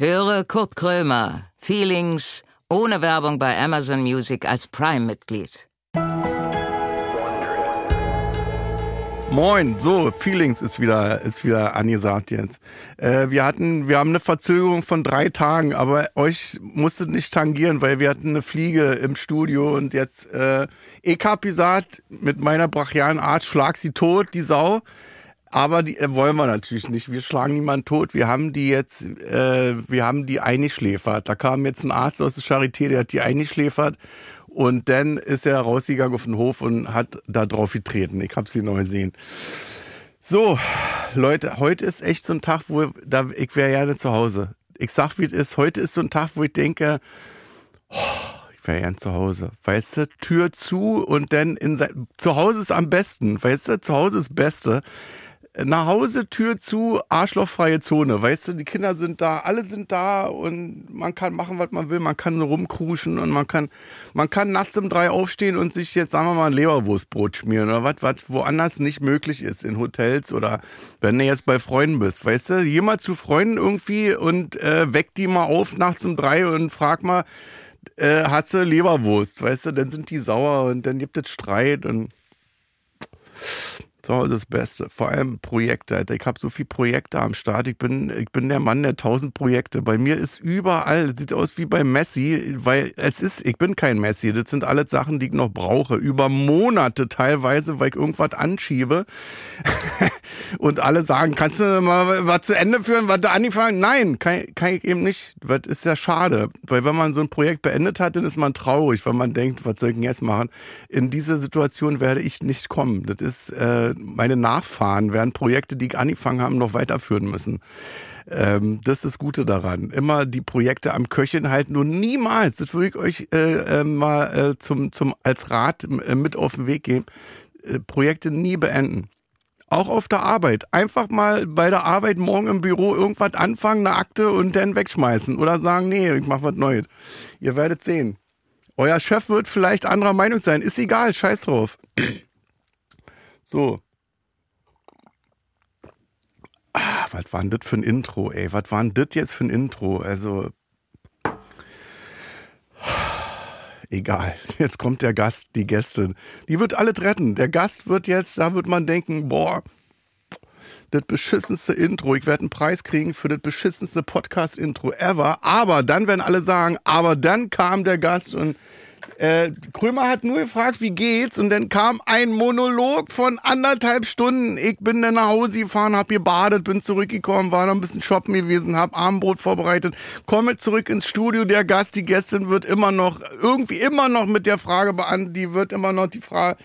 Höre Kurt Krömer, Feelings, ohne Werbung bei Amazon Music als Prime-Mitglied. Moin, so, Feelings ist wieder, ist wieder angesagt jetzt. Äh, wir hatten, wir haben eine Verzögerung von drei Tagen, aber euch musstet nicht tangieren, weil wir hatten eine Fliege im Studio und jetzt, äh, ich hab gesagt, mit meiner brachialen Art, schlag sie tot, die Sau. Aber die äh, wollen wir natürlich nicht. Wir schlagen niemanden tot. Wir haben die jetzt, äh, wir haben die eingeschläfert. Da kam jetzt ein Arzt aus der Charité, der hat die eingeschläfert. Und dann ist er rausgegangen auf den Hof und hat da drauf getreten. Ich habe sie noch gesehen. So, Leute, heute ist echt so ein Tag, wo da, ich wäre gerne zu Hause. Ich sag, wie es ist. Heute ist so ein Tag, wo ich denke, oh, ich wäre gerne zu Hause. Weißt du, Tür zu und dann in sein, zu Hause ist am besten. Weißt du, zu Hause ist das Beste nach Hause, Tür zu, arschlochfreie Zone. Weißt du, die Kinder sind da, alle sind da und man kann machen, was man will. Man kann so rumkruschen und man kann, man kann nachts um drei aufstehen und sich jetzt, sagen wir mal, ein Leberwurstbrot schmieren oder was, was woanders nicht möglich ist, in Hotels oder wenn du jetzt bei Freunden bist. Weißt du, geh mal zu Freunden irgendwie und äh, weck die mal auf nachts um drei und frag mal, äh, hast du Leberwurst? Weißt du, dann sind die sauer und dann gibt es Streit und so, das Beste. Vor allem Projekte. Ich habe so viele Projekte am Start. Ich bin, ich bin der Mann der tausend Projekte. Bei mir ist überall, sieht aus wie bei Messi, weil es ist, ich bin kein Messi. Das sind alles Sachen, die ich noch brauche. Über Monate teilweise, weil ich irgendwas anschiebe. Und alle sagen, kannst du mal was zu Ende führen, was du angefangen? Nein, kann, kann ich eben nicht. Das ist ja schade. Weil wenn man so ein Projekt beendet hat, dann ist man traurig, weil man denkt, was soll ich denn jetzt machen? In diese Situation werde ich nicht kommen. Das ist, äh, meine Nachfahren werden Projekte, die ich angefangen habe, noch weiterführen müssen. Ähm, das ist das Gute daran. Immer die Projekte am Köcheln halten und niemals, das würde ich euch äh, äh, mal äh, zum, zum, als Rat äh, mit auf den Weg geben, äh, Projekte nie beenden. Auch auf der Arbeit. Einfach mal bei der Arbeit morgen im Büro irgendwas anfangen, eine Akte und dann wegschmeißen. Oder sagen, nee, ich mach was Neues. Ihr werdet sehen. Euer Chef wird vielleicht anderer Meinung sein. Ist egal, scheiß drauf. So. Ah, was war denn das für ein Intro, ey? Was war denn das jetzt für ein Intro? Also. Egal. Jetzt kommt der Gast, die Gästin. Die wird alle retten. Der Gast wird jetzt, da wird man denken, boah, das beschissenste Intro. Ich werde einen Preis kriegen für das beschissenste Podcast-Intro ever. Aber dann werden alle sagen, aber dann kam der Gast und äh, Krömer hat nur gefragt, wie geht's? Und dann kam ein Monolog von anderthalb Stunden. Ich bin dann nach Hause gefahren, hab gebadet, bin zurückgekommen, war noch ein bisschen shoppen gewesen, hab Abendbrot vorbereitet, komme zurück ins Studio. Der Gast, die Gästin wird immer noch, irgendwie immer noch mit der Frage beantworten, die wird immer noch die Frage,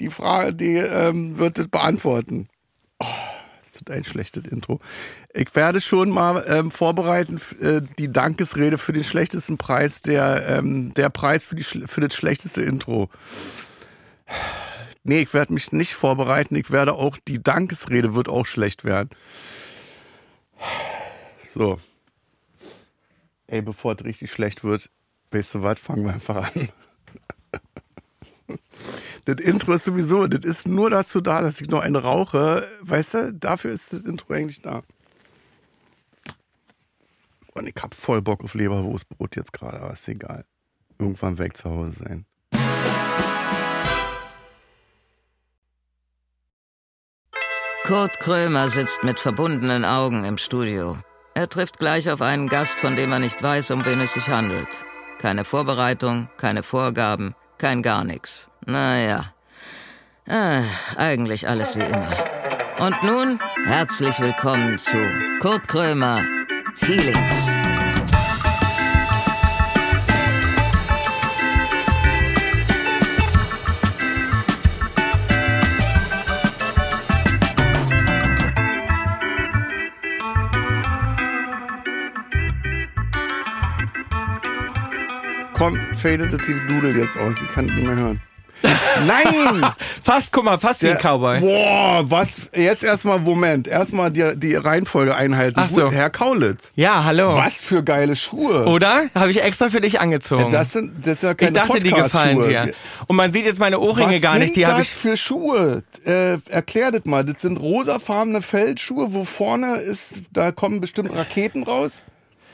die Frage, die ähm, wird es beantworten. Oh ist ein schlechtes Intro. Ich werde schon mal ähm, vorbereiten, äh, die Dankesrede für den schlechtesten Preis, der, ähm, der Preis für, die, für das schlechteste Intro. Nee, ich werde mich nicht vorbereiten. Ich werde auch, die Dankesrede wird auch schlecht werden. So. Ey, bevor es richtig schlecht wird, weißt du was, fangen wir einfach an. Das Intro ist sowieso, das ist nur dazu da, dass ich noch eine rauche. Weißt du, dafür ist das Intro eigentlich da. Und ich hab voll Bock auf Leberwurstbrot jetzt gerade, aber ist egal. Irgendwann weg zu Hause sein. Kurt Krömer sitzt mit verbundenen Augen im Studio. Er trifft gleich auf einen Gast, von dem er nicht weiß, um wen es sich handelt. Keine Vorbereitung, keine Vorgaben, kein gar nichts. Naja, äh, eigentlich alles wie immer. Und nun herzlich willkommen zu Kurt Krömer Feelings. Komm, fadet die Dudel jetzt aus. Ich kann nicht mehr hören. Nein! fast, guck mal, fast Der, wie ein Cowboy. Boah, was? Jetzt erstmal, Moment. Erstmal die, die Reihenfolge einhalten. Ach so. Herr Kaulitz. Ja, hallo. Was für geile Schuhe. Oder? Habe ich extra für dich angezogen. Das sind, das sind ja keine Ich dachte, die gefallen dir. Und man sieht jetzt meine Ohrringe was gar nicht. Die Was sind das für Schuhe? Äh, erklär das mal. Das sind rosafarbene Feldschuhe, wo vorne ist, da kommen bestimmt Raketen raus.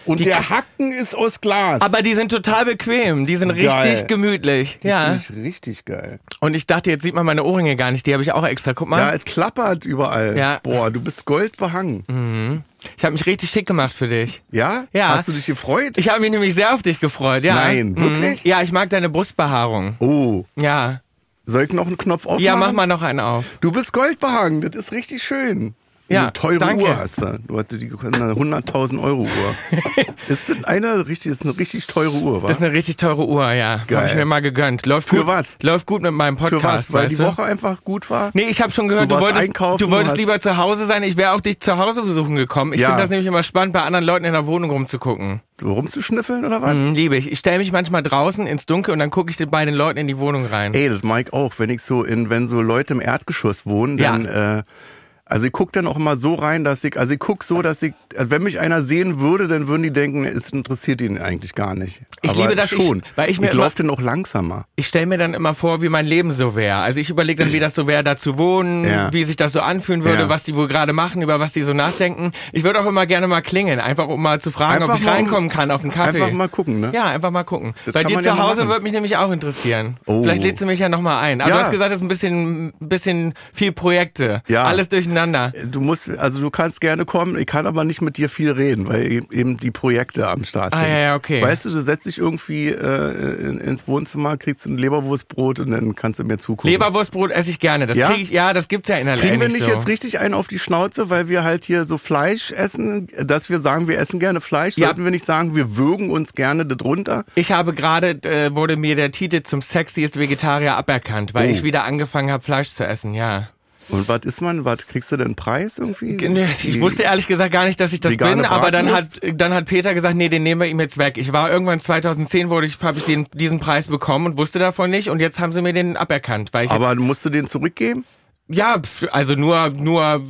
Und die, der Hacken ist aus Glas. Aber die sind total bequem. Die sind geil. richtig gemütlich. Die ja. Ich richtig geil. Und ich dachte, jetzt sieht man meine Ohrringe gar nicht. Die habe ich auch extra. Guck mal. Ja, es klappert überall. Ja. Boah, du bist goldbehangen. Mhm. Ich habe mich richtig schick gemacht für dich. Ja? Ja. Hast du dich gefreut? Ich habe mich nämlich sehr auf dich gefreut, ja. Nein, wirklich? Mhm. Ja, ich mag deine Brustbehaarung. Oh. Ja. Soll ich noch einen Knopf aufmachen? Ja, mach mal noch einen auf. Du bist goldbehangen, das ist richtig schön. Ja, eine teure danke. Uhr hast du. Du hattest die 100.000 Euro Uhr. ist eine richtig, ist eine richtig teure Uhr, wa? Das ist eine richtig teure Uhr, ja. Geil. Habe ich mir mal gegönnt. Läuft Für gut, was? Läuft gut mit meinem Podcast. Für was? Weil die du? Woche einfach gut war? Nee, ich habe schon gehört, Du du, wolltest, du wolltest lieber zu Hause sein. Ich wäre auch dich zu Hause besuchen gekommen. Ich Ja. finde das nämlich immer spannend, bei anderen Leuten in der Wohnung rumzugucken. So rumzuschnüffeln oder was? Mhm, liebe ich. Ich stelle mich manchmal draußen ins Dunkel und dann gucke ich bei den Leuten in die Wohnung rein. Ey, das mag ich auch, wenn ich so in, wenn so Leute im Erdgeschoss wohnen, Ja. dann, äh, also ich guck dann auch immer so rein, dass ich, also ich guck so, dass ich, wenn mich einer sehen würde, dann würden die denken, es interessiert ihn eigentlich gar nicht. Ich Aber liebe das, ich- schon. weil ich mir ich laufe dann auch langsamer. Ich stelle mir dann immer vor, wie mein Leben so wäre. Also ich überlege dann, wie das so wäre, da zu wohnen, Ja. wie sich das so anfühlen würde, Ja. was die wohl gerade machen, über was die so nachdenken. Ich würde auch immer gerne mal klingeln, einfach um mal zu fragen, Einfach ob ich reinkommen kann auf einen Kaffee. Einfach mal gucken, ne? Ja, einfach mal gucken. Das Bei dir ja zu Hause machen. würde mich nämlich auch interessieren. Oh. Vielleicht lädst du mich ja nochmal ein. Aber Ja. du hast gesagt, es ist ein bisschen, ein bisschen viel Projekte. Ja. Alles durcheinander. Du musst, also du kannst gerne kommen, ich kann aber nicht mit dir viel reden, weil e- eben die Projekte am Start Ah, sind. ja, ja, okay. Weißt du, du setzt dich irgendwie äh, in, ins Wohnzimmer, kriegst ein Leberwurstbrot und dann kannst du mir zugucken. Leberwurstbrot esse ich gerne. Das Ja? kriege ich, ja, das gibt's ja in der Kriegen wir nicht so. jetzt richtig einen auf die Schnauze, weil wir halt hier so Fleisch essen, dass wir sagen, wir essen gerne Fleisch? Ja. Sollten wir nicht sagen, wir würgen uns gerne darunter? Ich habe gerade, äh, wurde mir der Titel zum Sexiest Vegetarier aberkannt, weil Oh. ich wieder angefangen habe, Fleisch zu essen, ja. Und was ist man? Was kriegst du denn einen Preis irgendwie? Ich wusste ehrlich gesagt gar nicht, dass ich das bin, aber dann hat, dann hat Peter gesagt, nee, den nehmen wir ihm jetzt weg. Ich war irgendwann 2010, wurde ich, habe ich den, diesen Preis bekommen und wusste davon nicht und jetzt haben sie mir den aberkannt, weil ich Aber musst du den zurückgeben? Ja, also nur, nur,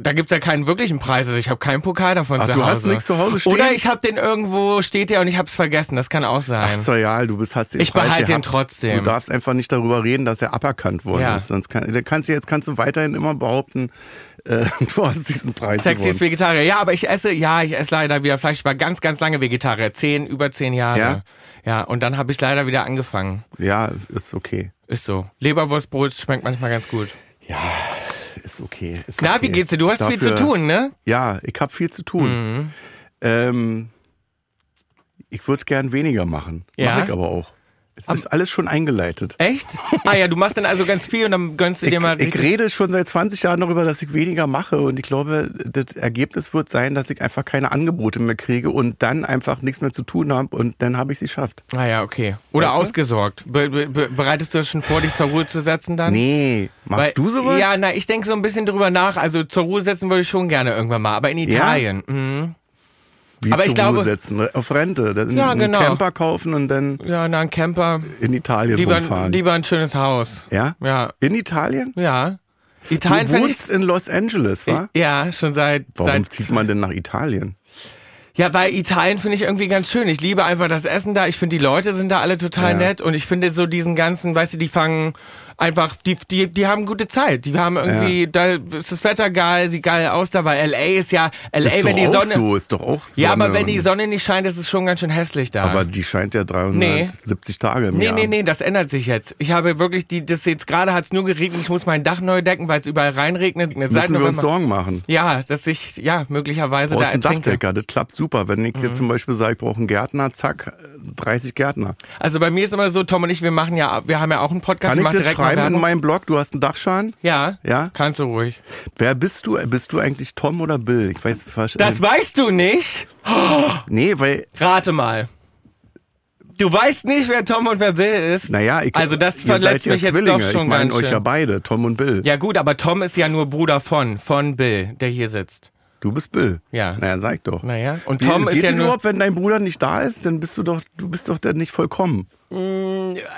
da gibt's ja keinen wirklichen Preis, also ich habe keinen Pokal davon Ach, zu du Hause. hast nichts zu Hause stehen? Oder ich habe den irgendwo, steht der und ich habe es vergessen, das kann auch sein. Ach so, ja, du bist, hast den Ich Preis behalte den trotzdem. Du darfst einfach nicht darüber reden, dass er aberkannt worden Ja. ist. Sonst kann, kannst du jetzt kannst du weiterhin immer behaupten, äh, du hast diesen Preis Sexiest gewonnen. Vegetarier. Ja, aber ich esse, ja, ich esse leider wieder Fleisch. Ich war ganz, ganz lange Vegetarier. Zehn, über zehn Jahre. Ja? Ja, und dann habe ich leider wieder angefangen. Ja, ist okay. Ist so. Leberwurstbrot schmeckt manchmal ganz gut. Ja, ist okay. Ist Na, okay. wie geht's dir? Du hast viel zu Dafür- tun, ne? Ja, ich habe viel zu tun. Mhm. Ähm, ich würde gern weniger machen. Ja? Mach ich aber auch. Es ist alles schon eingeleitet. Echt? Ah ja, du machst dann also ganz viel und dann gönnst du Ich, dir mal ich rede schon seit 20 Jahren darüber, dass ich weniger mache und ich glaube, das Ergebnis wird sein, dass ich einfach keine Angebote mehr kriege und dann einfach nichts mehr zu tun habe und dann habe ich sie geschafft. Ah ja, okay. Oder Weißt ausgesorgt. Be be be bereitest du das schon vor, dich zur Ruhe zu setzen dann? Nee, machst Weil- du sowas? Ja, na, ich denke so ein bisschen drüber nach. Also zur Ruhe setzen würde ich schon gerne irgendwann mal, aber in Italien. Mhm. Wie aber ich glaube- setzen, auf Rente, dann Ja, einen genau. Camper kaufen und dann Ja, na, ein Camper. in Italien Lieber, rumfahren. lieber ein schönes Haus. ja? Ja, In Italien? ja. Italien du wohnst in Los Angeles, wa? ich, Ja, schon seit. Warum seit, zieht man denn nach Italien? Ja, weil Italien finde ich irgendwie ganz schön. Ich liebe einfach das Essen da. Ich finde, die Leute sind da alle total Ja. nett. Und ich finde so diesen ganzen, weißt du, die fangen einfach, die, die, die haben gute Zeit. Die haben irgendwie, da ist das Wetter geil, sieht geil aus da, weil LA ist ja, LA, ist wenn doch die auch Sonne. so, ist doch auch Sonne. ja, aber wenn die Sonne nicht scheint, ist es schon ganz schön hässlich da. Aber die scheint ja 370 Tage im Nee, Jahr. nee, nee, das ändert sich jetzt. Ich habe wirklich die, das jetzt gerade hat's nur geregnet. Ich muss mein Dach neu decken, weil es überall reinregnet. Seit Müssen wir uns Sorgen machen. Ja, dass ich, ja, möglicherweise da brauchst einen ertrinke. Dachdecker, das klappt super. Wenn ich Mhm. jetzt zum Beispiel sage, ich brauche einen Gärtner, zack, 30 Gärtner. Also bei mir ist immer so, Tom und ich, wir machen ja, wir haben ja auch einen Podcast. Kann ich machen das direkt schreiben in Werbung. meinem Blog? Du hast einen Dachschaden? Ja, Ja? kannst du ruhig. Wer bist du? Bist du eigentlich Tom oder Bill? Ich weiß. Das weißt du nicht? nee, weil, Rate mal. Du weißt nicht, wer Tom und wer Bill ist? naja, ich, Also das verletzt seid ja mich jetzt Zwillinge. doch schon ich meine ganz euch ja beide, Tom und Bill. Ja gut, aber Tom ist ja nur Bruder von, von Bill, der hier sitzt. Du bist Bill. Ja. Naja, sag doch. Naja, und Wie, Tom geht ist ja das nur... überhaupt, wenn dein Bruder nicht da ist, dann bist du doch, du bist doch dann nicht vollkommen.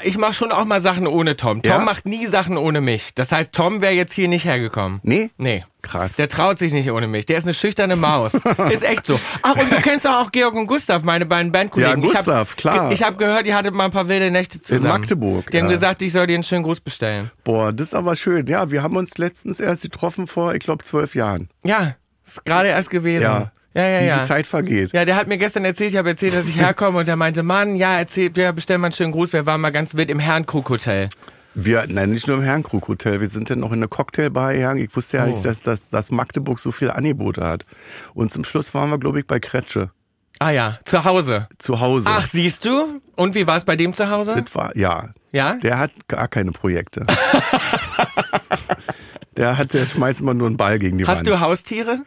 Ich mache schon auch mal Sachen ohne Tom. Tom Ja? macht nie Sachen ohne mich. Das heißt, Tom wäre jetzt hier nicht hergekommen. Nee? Nee. Krass. Der traut sich nicht ohne mich. Der ist eine schüchterne Maus. ist echt so. Ach, und du kennst doch auch Georg und Gustav, meine beiden Bandkollegen. Ja, ich hab, Gustav, klar. Ich habe gehört, ihr hattet mal ein paar wilde Nächte zusammen. Magdeburg, Die haben ja. gesagt, ich soll dir einen schönen Gruß bestellen. Boah, das ist aber schön. Ja, wir haben uns letztens erst getroffen vor, ich glaube, zwölf Jahren. Ja, ist gerade erst gewesen. Ja. Ja, ja, wie ja. die Zeit vergeht. Ja, der hat mir gestern erzählt, ich habe erzählt, dass ich herkomme und der meinte, Mann, ja, erzähl, ja, bestell mal einen schönen Gruß, wir waren mal ganz wild im Herrenkrug-Hotel. Wir, nein, nicht nur im Herrenkrug Hotel, wir sind dann noch in eine Cocktailbar gegangen. Ich wusste ja Oh. nicht, dass, dass, dass Magdeburg so viele Angebote hat. Und zum Schluss waren wir, glaube ich, bei Kretsche. Ah ja, zu Hause. Zu Hause. Ach, siehst du? Und wie war es bei dem zu Hause? Das war, ja. Ja? Der hat gar keine Projekte. der hat, der schmeißt immer nur einen Ball gegen die Hast Wand. du Haustiere?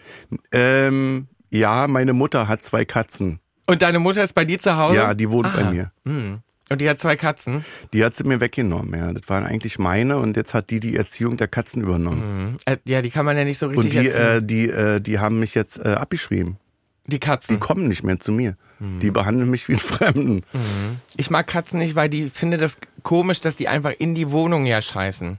Ähm, ja, meine Mutter hat zwei Katzen. Und deine Mutter ist bei dir zu Hause? Ja, die wohnt bei Ah. mir. Hm. Und die hat zwei Katzen. Die hat sie mir weggenommen, ja. Das waren eigentlich meine und jetzt hat die die Erziehung der Katzen übernommen. Äh, ja, die kann man ja nicht so richtig Und die, erziehen. äh, die, äh, die haben mich jetzt äh, abgeschrieben. die Die Katzen. kommen nicht mehr zu mir. Hm. Die behandeln mich wie einen Fremden. Ich mag Katzen nicht, weil die finde das komisch, dass die einfach in die Wohnung ja scheißen.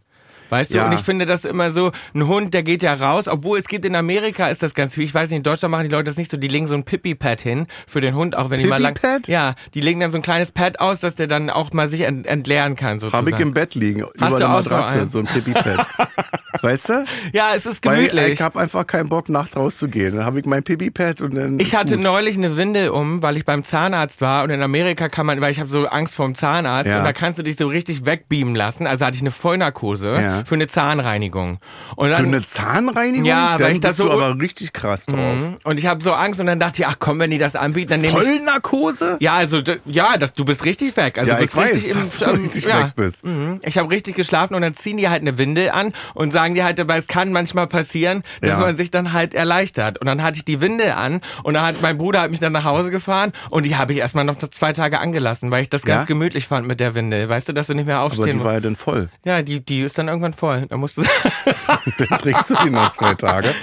Weißt du, Ja. und ich finde das immer so, ein Hund, der geht ja raus, obwohl es gibt in Amerika ist das ganz viel. Ich weiß nicht, in Deutschland machen die Leute das nicht so, die legen so ein Pipi-Pad hin für den Hund, auch wenn die mal lang. Pipi-Pad? Ja, die legen dann so ein kleines Pad aus, dass der dann auch mal sich ent entleeren kann, sozusagen. Habe ich im Bett liegen, Hast über der so Matratze, einen? so ein Pipi-Pad. weißt du? ja, es ist Weil gemütlich. ich habe einfach keinen Bock, nachts rauszugehen. Dann habe ich mein Pipi-Pad und dann. Ich hatte gut. neulich eine Windel um, weil ich beim Zahnarzt war und in Amerika kann man, weil ich habe so Angst vorm Zahnarzt Ja. und da kannst du dich so richtig wegbeamen lassen. Also hatte ich eine Vollnarkose Ja. für eine Zahnreinigung. Und Für dann, eine Zahnreinigung? Ja, weil dann ich das bist so aber richtig krass drauf. Mhm. und ich habe so Angst und dann dachte ich, ach komm, wenn die das anbieten, dann nehme ich Vollnarkose? ja, also ja, das, du bist richtig weg. Also Ja, du bist ich weiß, richtig im dass du ähm, richtig ja. weg bist. Mhm. Ich habe richtig geschlafen und dann ziehen die halt eine Windel an und sagen dir halt, dabei es kann manchmal passieren, dass Ja. man sich dann halt erleichtert. Und dann hatte ich die Windel an und dann hat mein Bruder hat mich dann nach Hause gefahren und die habe ich erstmal noch zwei Tage angelassen, weil ich das ganz Ja? gemütlich fand mit der Windel. Weißt du, dass du nicht mehr Aber aufstehen die musst. war ja dann voll. Ja, die, die ist dann irgendwann voll. Da musst du Dann trägst du die noch zwei Tage.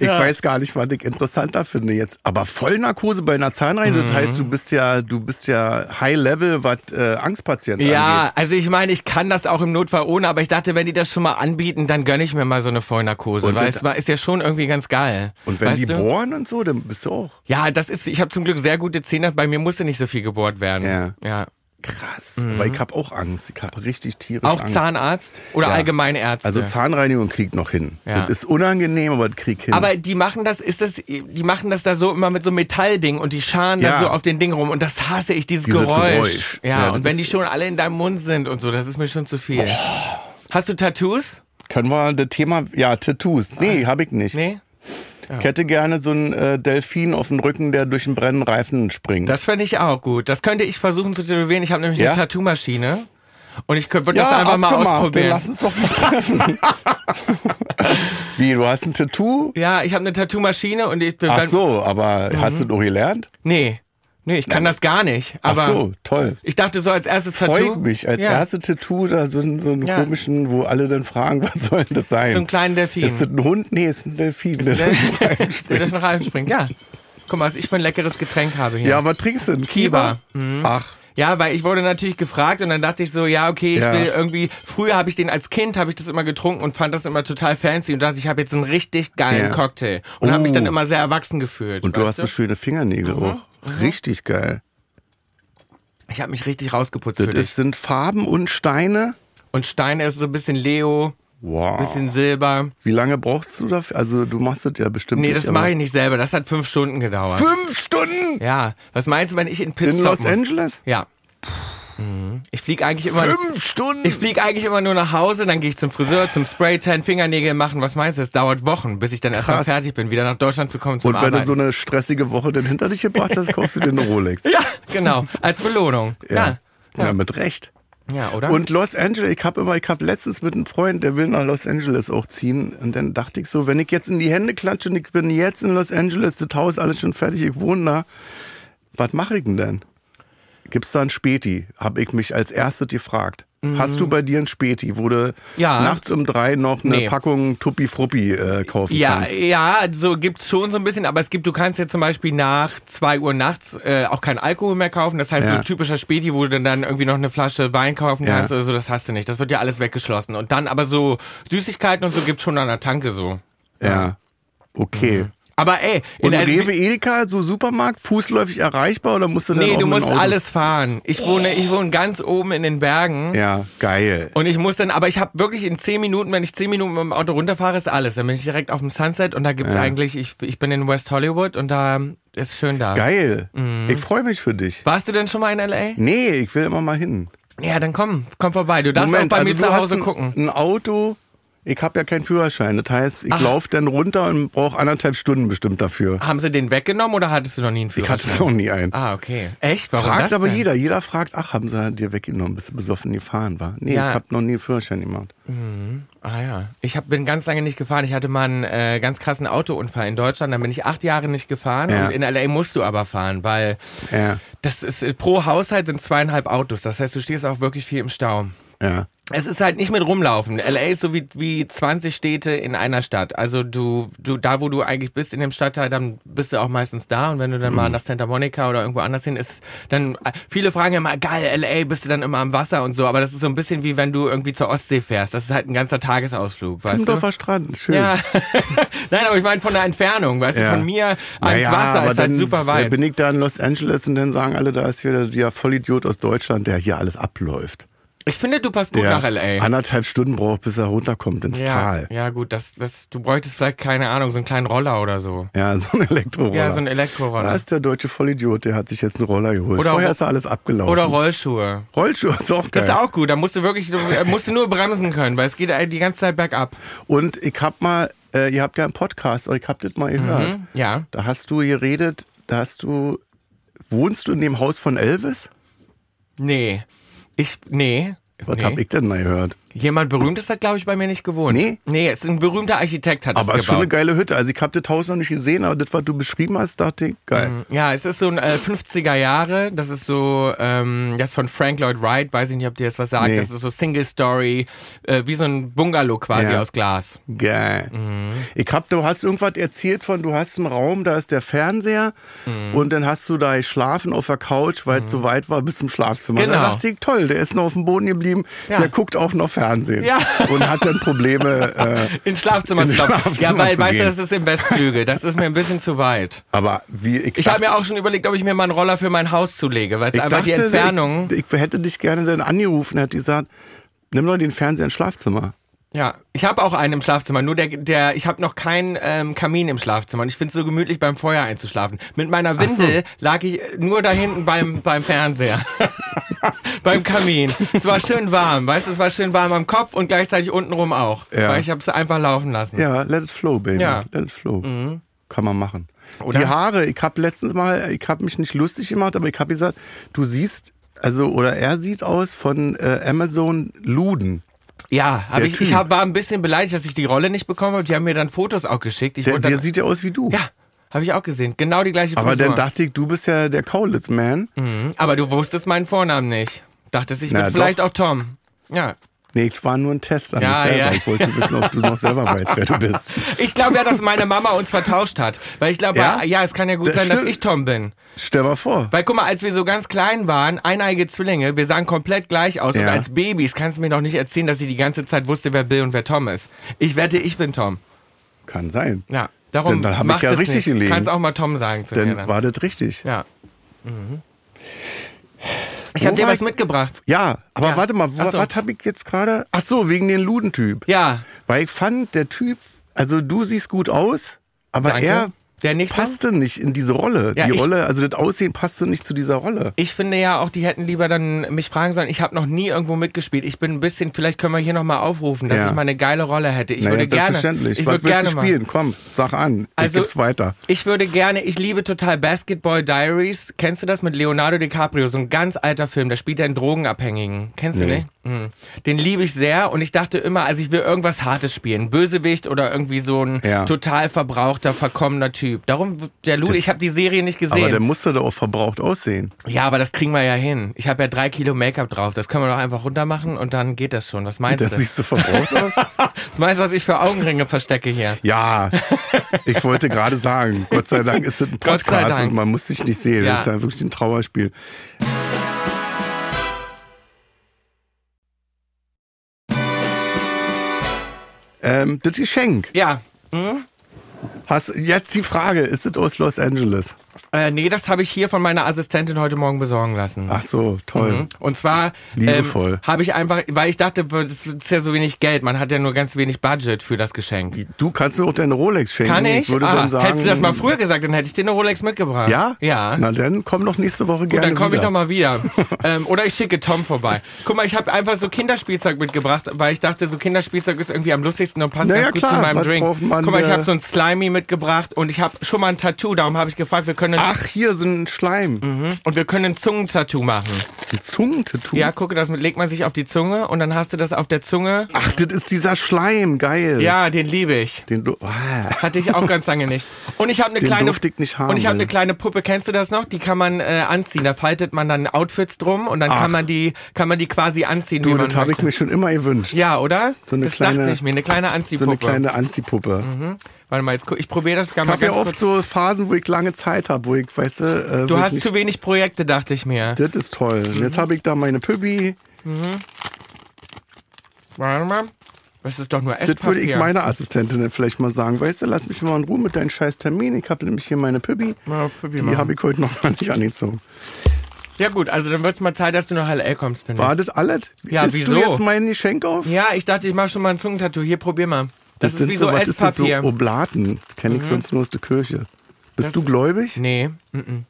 Ich Ja. weiß gar nicht, was ich interessanter finde jetzt. Aber Vollnarkose bei einer Zahnreinigung, Mhm. das heißt, du bist ja, du bist ja High Level, was äh, Angstpatienten Ja, angeht. also ich meine, ich kann das auch im Notfall ohne, aber ich dachte, wenn die das schon mal anbieten, dann gönne ich mir mal so eine Vollnarkose. Und Weißt du, ist ja schon irgendwie ganz geil. Und wenn weißt die du? bohren und so, dann bist du auch Ja, das ist, ich habe zum Glück sehr gute Zähne, bei mir musste nicht so viel gebohrt werden. Ja. ja. krass. Weil ich habe auch Angst. Ich habe richtig tierisch Mhm. Auch Angst. Zahnarzt oder Ja. Allgemeinärzte. Also Zahnreinigung kriegt noch hin. Ja. Das ist unangenehm, aber das kriegt hin. aber die machen das, ist das, die machen das da so immer mit so einem Metallding und die scharen Ja. dann so auf den Ding rum und das hasse ich, dieses, Dieses Geräusch. Geräusch. Ja, Ja, und wenn die schon alle in deinem Mund sind und so, das ist mir schon zu viel. Hast du Tattoos? Können wir das Thema, ja, Tattoos. Nee, habe ich nicht. Nee? Ich hätte gerne so einen äh, Delfin auf dem Rücken, der durch einen brennenden Reifen springt. Das fände ich auch gut. Das könnte ich versuchen zu tätowieren. Ich habe nämlich Ja? eine Tattoo-Maschine. Und ich könnte würd ja, das einfach mal ausprobieren. Lass uns doch mal treffen. Wie, du hast ein Tattoo? Ja, ich habe eine Tattoo-Maschine und ich Ach dann- so, aber hast du Mhm. noch gelernt? Nee. Nee, ich kann das gar nicht. Aber Ach so, toll. ich dachte so als erstes Tattoo. Freut mich. Als ja. erste Tattoo da so, einen- so einen Ja. komischen, wo alle dann fragen, was soll denn das sein? So einen kleinen Delfin. Ist das ein Hund? Nee, ist ein Delfin. der Der, durch den Reifen der durch den Reifen springt, ja. Guck mal, was ich für ein leckeres Getränk habe hier. Ja, was trinkst du denn? Kiba. Ach, Ja, weil ich wurde natürlich gefragt und dann dachte ich so, ja, okay, ich Ja. will irgendwie, früher habe ich den als Kind, habe ich das immer getrunken und fand das immer total fancy und dachte, ich habe jetzt einen richtig geilen Ja. Cocktail. Und habe mich Oh. dann immer sehr erwachsen gefühlt. und du hast so schöne Fingernägel auch. Richtig geil. Ich habe mich richtig rausgeputzt Das für dich. sind Farben und Steine. Und Stein ist so ein bisschen Leo, Wow. bisschen Silber. Wie lange brauchst du dafür? Also du machst das ja bestimmt Nee, nicht. das aber- mache ich nicht selber. Das hat fünf Stunden gedauert. Fünf Stunden Ja. Was meinst du, wenn ich in in Pitstop Los muss? Angeles? Ja. Mhm. Ich fliege eigentlich immer. Fünf Stunden? Ich fliege eigentlich immer nur nach Hause, dann gehe ich zum Friseur, zum Spraytan, Fingernägel machen. Was meinst du? Es dauert Wochen, bis ich dann erstmal fertig bin, wieder nach Deutschland zu kommen zum Und wenn Arbeiten. du so eine stressige Woche dann hinter dich gebracht hast, kaufst du dir eine Rolex. ja, genau. Als Belohnung. Ja. Ja, mit Recht. Ja, oder? Und Los Angeles, ich habe immer, ich habe letztens mit einem Freund, der will nach Los Angeles auch ziehen. Und dann dachte ich so, wenn ich jetzt in die Hände klatsche und ich bin jetzt in Los Angeles, das Haus alles schon fertig, ich wohne da, was mache ich denn denn? Gibt's da ein Späti? Habe ich mich als erstes gefragt. Hast du bei dir ein Späti, wo du Mhm. Ja. nachts um drei noch eine Nee. Packung Tuppi Fruppi äh, kaufen ja, kannst? ja, so gibt's schon so ein bisschen, aber es gibt, du kannst ja zum Beispiel nach zwei Uhr nachts äh, auch keinen Alkohol mehr kaufen. Das heißt, so Ja. ein typischer Späti, wo du dann irgendwie noch eine Flasche Wein kaufen Ja. kannst oder so, das hast du nicht. Das wird ja alles weggeschlossen. Und dann aber so Süßigkeiten und so gibt's schon an der Tanke so. Ja. Okay. Aber ey, in Und Rewe, Edeka, so Supermarkt, fußläufig erreichbar oder musst du dann Nee, du musst alles fahren. Ich wohne, ich wohne ganz oben in den Bergen. Ja, geil. Und ich muss dann, aber ich habe wirklich in 10 Minuten, wenn ich 10 Minuten mit dem Auto runterfahre, ist alles. Dann bin ich direkt auf dem Sunset und da gibt's eigentlich, ich, ich bin in West Hollywood und da ist schön da. Geil. Mhm. Ich freue mich für dich. Warst du denn schon mal in L.A.? Nee, ich will immer mal hin. Ja, dann komm, komm vorbei. Du darfst Moment, auch bei also mir zu Hause ein, gucken. ein Auto. Ich habe ja keinen Führerschein. Das heißt, ich laufe dann runter und brauche anderthalb Stunden bestimmt dafür. Haben sie den weggenommen oder hattest du noch nie einen Ich Führerschein? hatte noch nie einen. Ah, okay. Echt? Warum Fragt aber denn? jeder. Jeder fragt, ach, haben sie dir weggenommen, bist du besoffen gefahren war? Nee, Ja. ich habe noch nie einen Führerschein gemacht. Ah ja. Ich hab, bin ganz lange nicht gefahren. Ich hatte mal einen äh, ganz krassen Autounfall in Deutschland. Dann bin ich acht Jahre nicht gefahren. Ja. Und in L.A. musst du aber fahren, weil Ja, das ist pro Haushalt sind zweieinhalb Autos. Das heißt, du stehst auch wirklich viel im Stau. ja. Es ist halt nicht mit rumlaufen. LA ist so wie, wie 20 Städte in einer Stadt. Also du, du, da wo du eigentlich bist in dem Stadtteil, dann bist du auch meistens da. Und wenn du dann Mhm. mal nach Santa Monica oder irgendwo anders hin ist, dann, viele fragen immer, geil, LA, bist du dann immer am Wasser und so. Aber das ist so ein bisschen wie wenn du irgendwie zur Ostsee fährst. Das ist halt ein ganzer Tagesausflug, weißt du? Timmendorfer Strand, schön. Ja. Nein, aber ich meine von der Entfernung, weißt du, Ja. von mir ans Naja, Wasser aber ist halt super weit. bin ich da in Los Angeles und dann sagen alle, da ist wieder der Vollidiot aus Deutschland, der hier alles abläuft. Ich finde, du passt gut Der nach LA. anderthalb Stunden braucht, bis er runterkommt ins Ja, Tal. ja, gut, das, das, du bräuchtest vielleicht, keine Ahnung, so einen kleinen Roller oder so. Ja, so ein Elektroroller. Ja, so ein Elektroroller. Da ist der deutsche Vollidiot, der hat sich jetzt einen Roller geholt. Oder Vorher ist er alles abgelaufen. Oder Rollschuhe. Rollschuhe ist auch geil. Das ist auch gut. Da musst du wirklich, du äh, musst du nur bremsen können, weil es geht äh, die ganze Zeit bergab. Und ich hab mal, äh, ihr habt ja einen Podcast, ich hab das mal gehört. Hm? Ja. Da hast du geredet, da hast du, wohnst du in dem Haus von Elvis? Nee. Ich, nee. Was nee. hab ich denn mal gehört? Jemand Berühmtes hat, glaube ich, bei mir nicht gewohnt. Nee? Nee, es ist ein berühmter Architekt hat Aber das es ist schon eine gebaut. geile Hütte. Also ich hab das Haus noch nicht gesehen, aber das, was du beschrieben hast, dachte ich, geil. Ja, es ist so ein äh, 50er Jahre. Das ist so, ähm, das ist von Frank Lloyd Wright. Weiß ich nicht, ob dir das was sagt. Nee. Das ist so Single Story, äh, wie so ein Bungalow quasi Ja. aus Glas. Geil. Mhm. Ich hab, du hast irgendwas erzählt von, du hast einen Raum, da ist der Fernseher Mhm. und dann hast du da geschlafen auf der Couch, weil es so weit war bis zum Schlafzimmer. Genau. Da dachte ich, toll, der ist noch auf dem Boden geblieben, Ja. der guckt auch noch Fernsehen Ja. und hat dann Probleme. Äh, Ins Schlafzimmer schlafen. Schlafzimmer Ja, weil, weißt du, das ist im Westflügel. Das ist mir ein bisschen zu weit. aber wie ich, Ich habe mir auch schon überlegt, ob ich mir mal einen Roller für mein Haus zulege, weil es einfach die dachte, Entfernung. Ich, ich hätte dich gerne dann angerufen, er hat gesagt, nimm doch den Fernseher ins Schlafzimmer. Ja, ich habe auch einen im Schlafzimmer, nur der, der ich habe noch keinen ähm, Kamin im Schlafzimmer und ich finde es so gemütlich beim Feuer einzuschlafen. Mit meiner Windel lag ich nur da hinten beim beim Fernseher. beim Kamin. Es war schön warm, weißt du, es war schön warm am Kopf und gleichzeitig untenrum auch, Ja. weil ich habe es einfach laufen lassen. Ja, let it flow, baby. Ja. Mhm. Let it flow. Kann man machen. Oder? Die Haare, ich habe letztens mal, ich habe mich nicht lustig gemacht, aber ich habe gesagt, du siehst, also, oder er sieht aus von äh, Amazon Luden. Ja, aber ich, ich hab, war ein bisschen beleidigt, dass ich die Rolle nicht bekommen habe. Die haben mir dann Fotos auch geschickt. Ich Der, der dann, sieht ja aus wie du. ja, habe ich auch gesehen. Genau die gleiche aber Frisur. dann dachte ich, du bist ja der Kaulitz-Man. Mhm, Aber du wusstest meinen Vornamen nicht. Dachtest, ich Na, bin vielleicht doch. auch Tom. Ja. Nee, ich war nur ein Test an Ja, mich selber. ja. Ich wollte wissen, ob du noch selber weißt, wer du bist. Ich glaube ja, dass meine Mama uns vertauscht hat. Weil ich glaube, Ja? ja? es kann ja gut Das sein, dass stimmt. ich Tom bin. Stell mal vor. Weil guck mal, als wir so ganz klein waren, eineige Zwillinge, wir sahen komplett gleich aus. Und als Babys kannst du mir doch nicht erzählen, dass sie die ganze Zeit wusste, wer Bill und wer Tom ist. Ich wette, ich bin Tom. Kann sein. Ja. Darum Dann- dann hab ich macht ja richtig nichts. gelegen. Kannst auch mal Tom sagen zu mir. Dann Dann. war das richtig. Ja. Mhm. Ich habe dir was mitgebracht. Ja, aber Ja. warte mal, so. was habe ich jetzt gerade? Ach so, wegen den Ludentyp. Ja. Weil ich fand, der Typ, also du siehst gut aus, aber Danke. er Der nicht so? passte nicht in diese Rolle. Ja, die ich- Rolle, also das Aussehen passte nicht zu dieser Rolle. Ich finde ja auch, die hätten lieber dann mich fragen sollen. Ich habe noch nie irgendwo mitgespielt. Ich bin ein bisschen, vielleicht können wir hier nochmal aufrufen, dass Ja. ich mal eine geile Rolle hätte. Ich naja, würde gerne. selbstverständlich. Ich Was würde gerne du mal. spielen? Komm, sag an. Also- ich gib's weiter. Ich würde gerne, ich liebe total Basketball Diaries. Kennst du das mit Leonardo DiCaprio? So ein ganz alter Film, da spielt er einen Drogenabhängigen. Kennst du Nee. den? Mhm. Den liebe ich sehr und ich dachte immer, also ich will irgendwas Hartes spielen. Bösewicht oder irgendwie so ein Ja. total verbrauchter, verkommener Typ. Darum, der Lude, ich habe die Serie nicht Aber der gesehen. musste doch auch verbraucht aussehen. Ja, aber das kriegen wir ja hin. Ich habe ja drei Kilo Make-up drauf. Das können wir doch einfach runter machen und dann geht das schon. Was meinst Der du? siehst du verbraucht aus? Was meinst du, was ich für Augenringe verstecke hier? Ja, ich wollte gerade sagen, Gott sei Dank ist es ein Gott sei Podcast Dank. und man muss sich nicht sehen. Ja. Das ist ja wirklich ein Trauerspiel. Ähm, das Geschenk. Ja, Hast, jetzt die Frage, ist es aus Los Angeles? Äh, nee, das habe ich hier von meiner Assistentin heute Morgen besorgen lassen. Ach so, toll. Mhm. Und zwar Liebevoll. ähm, habe ich einfach, weil ich dachte, das ist ja so wenig Geld, man hat ja nur ganz wenig Budget für das Geschenk. Du kannst mir auch deine Rolex schenken. Kann ich? würde ah, dann sagen, hättest du das mal früher gesagt, dann hätte ich dir eine Rolex mitgebracht. Ja? Ja. Na dann komm doch nächste Woche Gut, gerne dann komme ich nochmal wieder. ähm, oder ich schicke Tom vorbei. Guck mal, ich habe einfach so Kinderspielzeug mitgebracht, weil ich dachte, so Kinderspielzeug ist irgendwie am lustigsten und passt Na ganz gut klar, zu meinem Drink. Guck mal, ich äh, habe so ein Slimy mitgebracht und ich habe schon mal ein Tattoo, darum habe ich gefragt, wir können ein, Ach, hier so ein Schleim. Mhm. und wir können ein Zungentattoo machen. Ein Zungentattoo. Ja, gucke, das legt man sich auf die Zunge und dann hast du das auf der Zunge. Ach, das ist dieser Schleim. Geil. Ja, den liebe ich. Den du, ah. Hatte ich auch ganz lange nicht. Und ich habe eine Den kleine ich nicht haben, und ich habe eine kleine Puppe. Kennst du das noch? Die kann man äh, anziehen. Da faltet man dann Outfits drum und dann kann man die kann man die quasi anziehen, Du, das habe ich mir schon immer gewünscht. Ja, oder? So eine das kleine- dachte ich mir, eine kleine So Anziehpuppe. eine kleine Anziehpuppe. Warte mal, jetzt ich probiere das gar Ich mal habe ja ganz oft so Phasen, wo ich lange Zeit habe, wo ich, weißt du, äh, Du ich hast zu wenig Projekte, dachte ich mir. Das ist toll. Mhm. jetzt habe ich da meine Püppi. Warte mal. Das ist doch nur Das würde ich Esspapier. meiner Assistentin vielleicht mal sagen. Weißt du, lass mich mal in Ruhe mit deinen scheiß Termin. Ich habe nämlich hier meine Püppi. Die habe ich heute noch gar nicht angezogen. Ja gut, also dann wird es mal Zeit, dass du nach LA kommst, finde ich. War das alles? Ja, Isst wieso? du jetzt mein Geschenk auf? Ja, ich dachte, ich mache schon mal ein Zungentattoo. Hier, probier mal. Das, ist sind wie so was ist das Esspapier. Mhm. so Oblaten. Das kenne ich sonst nur aus der Kirche. Bist Das- du gläubig? Nee, -mm.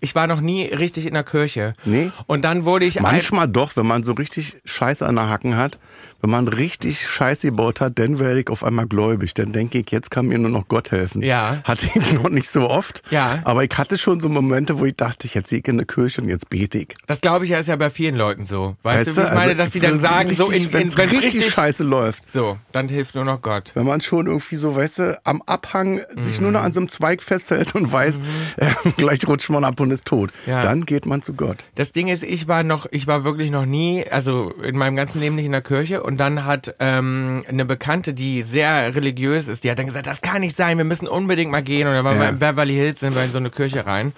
ich war noch nie richtig in der Kirche. Nee? Und dann wurde ich Manchmal doch, wenn man so richtig Scheiße an der Hacken hat, wenn man richtig Scheiße gebaut hat, dann werde ich auf einmal gläubig. Dann denke ich, jetzt kann mir nur noch Gott helfen. Ja. Hatte ich noch nicht so oft. Ja. Aber ich hatte schon so Momente, wo ich dachte, jetzt sehe ich in der Kirche und jetzt bete ich. Das glaube ich ja ist ja bei vielen Leuten so. Weißt, du, wie ich Also, meine, dass die dann sagen, so in, in, wenn es richtig, richtig, scheiße läuft. so, dann hilft nur noch Gott. Wenn man schon irgendwie so, weißt du, am Abhang sich nur noch Mhm. an so einem Zweig festhält und weiß, äh, gleich rutscht man ab und ist tot. Ja. Dann geht man zu Gott. Das Ding ist, ich war noch, ich war wirklich noch nie, also in meinem ganzen Leben nicht in der Kirche und dann hat ähm, eine Bekannte, die sehr religiös ist, die hat dann gesagt, das kann nicht sein, wir müssen unbedingt mal gehen und dann waren Ja. wir in Beverly Hills, sind wir in so eine Kirche rein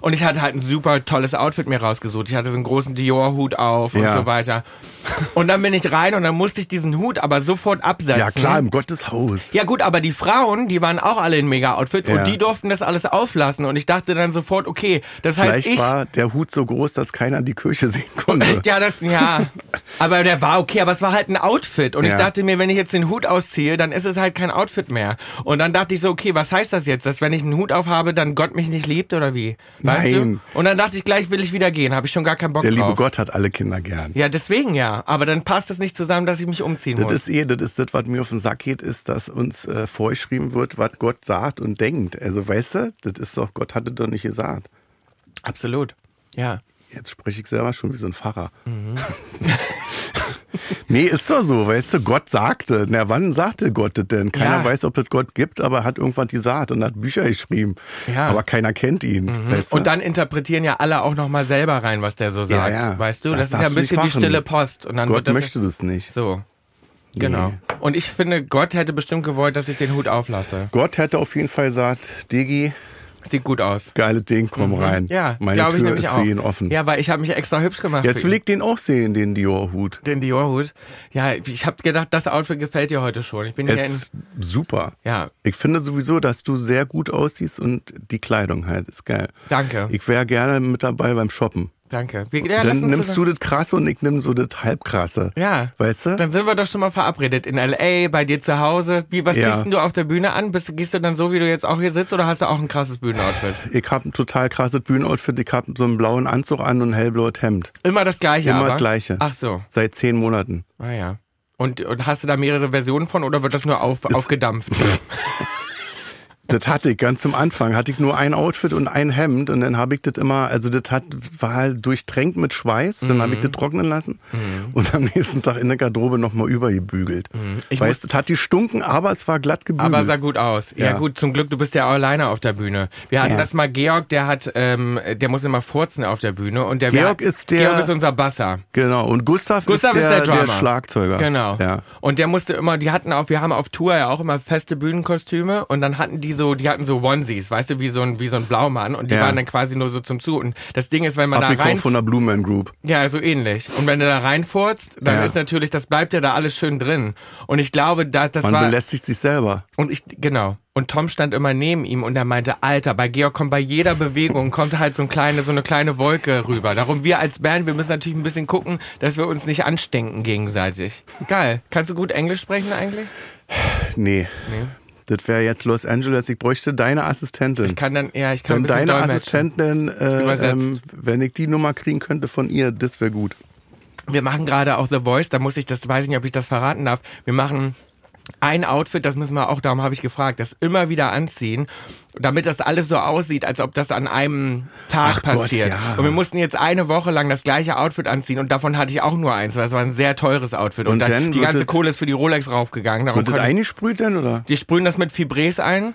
und ich hatte halt ein super tolles Outfit mir rausgesucht. Ich hatte so einen großen Dior-Hut auf und Ja. so weiter. Und dann bin ich rein und dann musste ich diesen Hut aber sofort absetzen. Ja, klar, im Gotteshaus. Ja gut, aber die Frauen, die waren auch alle in Mega-Outfits Ja. und die durften das alles auflassen und ich dachte dann sofort, okay, das heißt Vielleicht ich... war der Hut so groß, dass keiner die Kirche sehen konnte. Ja, das, ja. Aber der war okay, aber es war halt ein Outfit. Und ich Ja. dachte mir, wenn ich jetzt den Hut ausziehe, dann ist es halt kein Outfit mehr. Und dann dachte ich so, okay, was heißt das jetzt? Dass wenn ich einen Hut aufhabe, dann Gott mich nicht liebt oder wie? Weißt Nein. du? Und dann dachte ich, gleich will ich wieder gehen. Habe ich schon gar keinen Bock Der liebe drauf. Gott hat alle Kinder gern. Ja, deswegen ja. Aber dann passt es nicht zusammen, dass ich mich umziehen Das muss. ist eh, das ist das, was mir auf den Sack geht, ist, dass uns äh, vorgeschrieben wird, was Gott sagt und denkt. Also weißt du, das ist doch, Gott hatte doch nicht gesagt. Absolut. Ja. Jetzt spreche ich selber schon wie so ein Pfarrer. Mhm. nee, ist doch so, weißt du, Gott sagte. Na, wann sagte Gott das denn? Keiner Ja. weiß, ob es Gott gibt, aber er hat irgendwann gesagt und hat Bücher geschrieben. Ja. Mhm. Aber keiner kennt ihn. Weißt du? Und dann interpretieren ja alle auch nochmal selber rein, was der so sagt. ja. Weißt du? Das Das, ist ja ein bisschen die machen. stille Post. Und dann Gott wird das möchte das nicht. so. Genau. Und ich finde, Gott hätte bestimmt gewollt, dass ich den Hut auflasse. Gott hätte auf jeden Fall gesagt, Digi, Sieht gut aus. geile Ding, komm rein. Mhm. Ja, Meine glaube ich Tür nämlich ist auch. für ihn offen. Ja, weil ich habe mich extra hübsch gemacht. Jetzt will ich den auch sehen, den Dior-Hut. den Dior-Hut. Ja, ich habe gedacht, das Outfit gefällt dir heute schon. Ich bin in, Ist super. ja, Ich finde sowieso, dass du sehr gut aussiehst und die Kleidung halt ist geil. danke, Ich wäre gerne mit dabei beim Shoppen. Danke. Wir, ja, Dann nimmst du das Krasse und ich nimm so das Halbkrasse. ja, Weißt du? dann sind wir doch schon mal verabredet in L.A., bei dir zu Hause. Wie, was Ja. ziehst denn du auf der Bühne an? Bist, gehst du dann so, wie du jetzt auch hier sitzt, oder hast du auch ein krasses Bühnenoutfit? Ich habe ein total krasses Bühnenoutfit. Ich habe so einen blauen Anzug an und ein hellblaues Hemd. Immer das Gleiche, Immer aber? das Gleiche. Ach so, Seit zehn Monaten. ah ja. Und, und hast du da mehrere Versionen von, oder wird das nur auf, aufgedampft? Das hatte ich ganz zum Anfang. Hatte ich nur ein Outfit und ein Hemd und dann habe ich das immer, also das hat, war halt durchtränkt mit Schweiß. Dann habe ich Mhm. das trocknen lassen und am nächsten Tag in der Garderobe nochmal übergebügelt. Mhm. Ich weißt, das hat die stunken, aber es war glatt gebügelt. Aber sah gut aus. Ja. Ja. gut, zum Glück, du bist ja auch alleine auf der Bühne. Wir hatten Ja. das mal, Georg, der hat, ähm, der muss immer furzen auf der Bühne und der Georg wir- ist der- Georg ist unser Basser. Genau. Und Gustav, Gustav ist, ist der, der. Schlagzeuger. Genau. Ja. Und der musste immer, die hatten auf, wir haben auf Tour ja auch immer feste Bühnenkostüme und dann hatten die so, die hatten so Onesies, weißt du, wie so ein, wie so ein Blaumann und die Ja. waren dann quasi nur so zum Zu. Und das Ding ist, wenn man da Abgekauft rein, von der Blue Man Group. ja, so ähnlich. Und wenn du da reinfurzt, dann Ja. ist natürlich, das bleibt ja da alles schön drin. Und ich glaube, da, das Man war, belästigt sich selber. Und ich, genau. und Tom stand immer neben ihm und er meinte, Alter, bei Georg kommt bei jeder Bewegung kommt halt so, ein kleine, so eine kleine Wolke rüber. Darum wir als Band, wir müssen natürlich ein bisschen gucken, dass wir uns nicht anstinken gegenseitig. Geil. Kannst du gut Englisch sprechen eigentlich? Nee. Nee. Das wäre jetzt Los Angeles. Ich bräuchte deine Assistentin. Ich kann dann, ja, ich kann wenn deine dolmetschen. Assistentin, äh, ähm, wenn ich die Nummer kriegen könnte von ihr, das wäre gut. Wir machen gerade auch The Voice, da muss ich das, weiß ich nicht, ob ich das verraten darf. Wir machen ein Outfit, das müssen wir auch, darum habe ich gefragt, das immer wieder anziehen, damit das alles so aussieht, als ob das an einem Tag Ach Gott, passiert. ja. Und wir mussten jetzt eine Woche lang das gleiche Outfit anziehen und davon hatte ich auch nur eins, weil es war ein sehr teures Outfit. Und, Und dann, dann die ganze Kohle ist für die Rolex raufgegangen. Wird das eingesprüht denn, oder? die sprühen das mit Fibres ein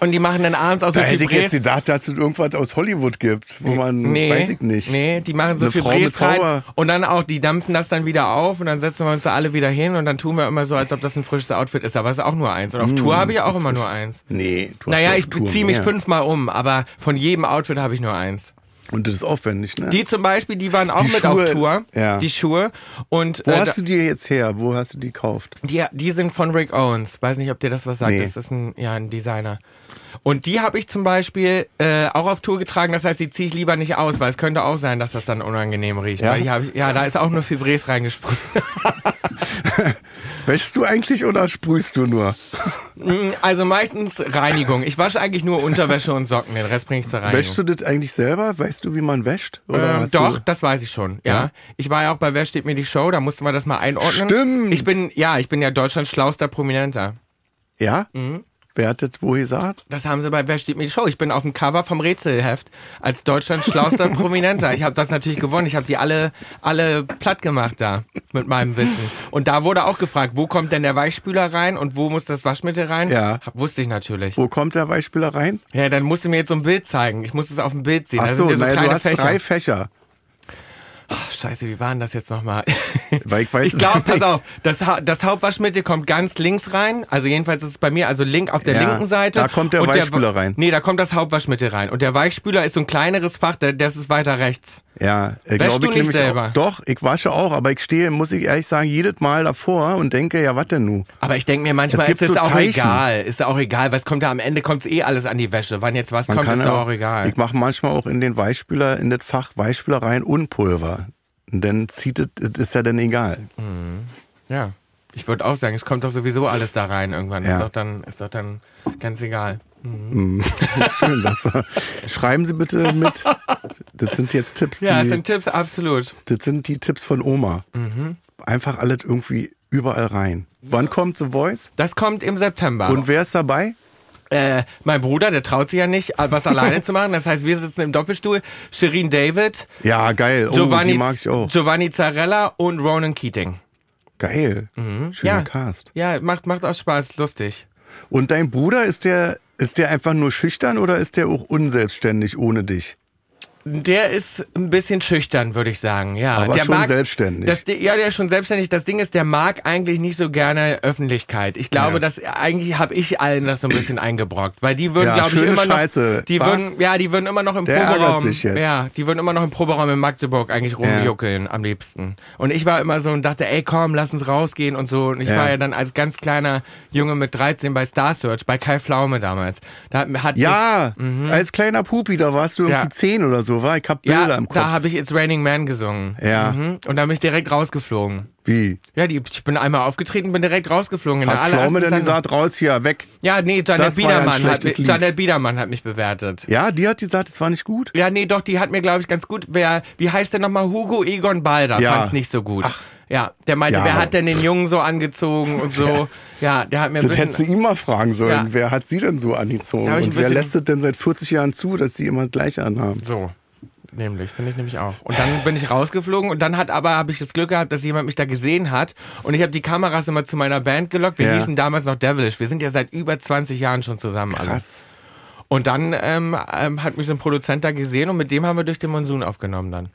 und die machen dann abends aus so Da hätte ich jetzt gedacht, dass es irgendwas aus Hollywood gibt, wo man, Nee, weiß ich nicht. Nee, die machen so Eine Frau Fibres mit rein Zauber. und dann auch, die dampfen das dann wieder auf und dann setzen wir uns da alle wieder hin und dann tun wir immer so, als ob das ein frisches Outfit ist, aber es ist auch nur eins. Und auf Tour habe ich auch immer nur eins. Nee, du hast Naja, ja ich Tour ziehe mich mehr. fünfmal um, aber von jedem Outfit habe ich nur eins. Und das ist aufwendig, ne? Die zum Beispiel, die waren auch Die mit Schuhe, auf Tour, ja. die Schuhe. Und Wo äh, hast du die jetzt her? Wo hast du die gekauft? die, die sind von Rick Owens. Weiß nicht, ob dir das was sagt. Nee. Das ist ein, ja, ein Designer. Und die habe ich zum Beispiel äh, auch auf Tour getragen. Das heißt, die ziehe ich lieber nicht aus, weil es könnte auch sein, dass das dann unangenehm riecht. Ja? Ich, ja, da ist auch nur Fibres reingesprüht. Wäschst du eigentlich oder sprühst du nur? Also meistens Reinigung. Ich wasche eigentlich nur Unterwäsche und Socken. Den Rest bringe ich zur Reinigung. Wäschst du das eigentlich selber? Weißt du, wie man wäscht? Oder Ähm, doch, Du das weiß ich schon. Ja. Ja? Ich war ja auch bei Wer steht mir die Show, da mussten wir das mal einordnen. Stimmt. Ich bin, ja, ich bin ja Deutschlands schlauster Prominenter. ja? Mhm. Wer hat das haben sie bei Wer steht mir die Show. Ich bin auf dem Cover vom Rätselheft als Deutschlands schlauster Prominenter. Ich habe das natürlich gewonnen. Ich habe die alle, alle platt gemacht da mit meinem Wissen. Und da wurde auch gefragt, wo kommt denn der Weichspüler rein und wo muss das Waschmittel rein? Ja. Wusste ich natürlich. Wo kommt der Weichspüler rein? Ja, dann musst du mir jetzt so ein Bild zeigen. Ich muss es auf dem Bild sehen. Ach Da so, so naja, du hast Fächer. drei Fächer. Ach, scheiße, wie war denn das jetzt nochmal? Weil ich weiß Ich glaube, pass auf, das, Ha- das Hauptwaschmittel kommt ganz links rein. Also jedenfalls ist es bei mir, also link auf der Ja, linken Seite. da kommt der Weichspüler rein. Nee, da kommt das Hauptwaschmittel rein. Und der Weichspüler ist so ein kleineres Fach, der, das ist weiter rechts. Ja, äh, glaube ich nämlich selber? Auch, doch, ich wasche auch, aber ich stehe, muss ich ehrlich sagen, jedes Mal davor und denke, ja, was denn nu? Aber ich denke mir manchmal, Es ist es so auch Zeichen. egal. Ist auch egal, weil es kommt ja am Ende kommt's eh alles an die Wäsche. Wann jetzt was Man kommt, ist auch- auch egal. Ich mache manchmal auch in den Weichspüler, in das Fach Weichspüler rein und Pulver. Dann zieht es, ist ja dann egal. ja. Ich würde auch sagen, es kommt doch sowieso alles da rein irgendwann. Ja. Ist doch dann, ist doch dann ganz egal. Schön, das war. Schreiben Sie bitte mit. Das sind jetzt Tipps, Ja, das die, sind Tipps, absolut. das sind die Tipps von Oma. Mhm. Einfach alles irgendwie überall rein. Wann kommt The Voice? Das kommt im September. Und wer ist dabei? Äh, mein Bruder, der traut sich ja nicht, was alleine zu machen. Das heißt, wir sitzen im Doppelstuhl. Shirin David, Ja, geil. Oh, Giovanni, die mag ich auch. Giovanni Zarella und Ronan Keating. Geil. Schöner Mhm. Ja. Cast. Ja, macht, macht auch Spaß, lustig. Und dein Bruder, ist der, ist der einfach nur schüchtern oder ist der auch unselbstständig ohne dich? Der ist ein bisschen schüchtern, würde ich sagen. Ja, Aber der schon mag, selbstständig. Das, ja, der ist schon selbstständig. Das Ding ist, der mag eigentlich nicht so gerne Öffentlichkeit. Ich glaube, Ja. dass eigentlich habe ich allen das so ein bisschen eingebrockt, weil die würden, Ja, glaube ich, immer noch, Scheiße, die wa? würden, ja, die würden immer noch im Der Proberaum, ja, die würden immer noch im Proberaum in Magdeburg eigentlich rumjuckeln am liebsten. Und ich war immer so und dachte, ey, komm, lass uns rausgehen und so. Und ich Ja. war ja dann als ganz kleiner Junge mit 13 bei Star Search, bei Kai Pflaume damals. Da hat, hat mich, Ja, als kleiner Pupi, da warst du irgendwie Mhm. Ja. zehn oder so, war? Ich hab Bilder ja, im Kopf. da habe ich It's Raining Man gesungen. Ja. Mhm. Und da bin ich direkt rausgeflogen. Wie? Ja, die, ich bin einmal aufgetreten, bin direkt rausgeflogen. Hat Pflaume dann gesagt, raus hier, weg. Ja, nee, Janet war ja Biedermann, hat Lied. Janet Biedermann hat mich bewertet. Ja, die hat gesagt, es war nicht gut. Ja, nee, doch, die hat mir, glaube ich, ganz gut. Wer, wie heißt der nochmal? Hugo Egon Balder Ja. fand's nicht so gut. Ja, der meinte, Ja. wer hat denn den Jungen so angezogen und so. Ja, der hat mir ein Das hättest du ihn mal fragen sollen. Ja. Wer hat sie denn so angezogen? Und wer lässt es denn seit 40 Jahren zu, dass sie immer gleich anhaben? So. Nämlich, finde ich nämlich auch. Und dann bin ich rausgeflogen und dann hat aber, habe ich das Glück gehabt, dass jemand mich da gesehen hat und ich habe die Kameras immer zu meiner Band gelockt. Wir Ja. hießen damals noch Devilish. Wir sind ja seit über 20 Jahren schon zusammen alle. Krass. Und dann ähm, ähm, hat mich so ein Produzent da gesehen und mit dem haben wir durch den Monsun aufgenommen dann.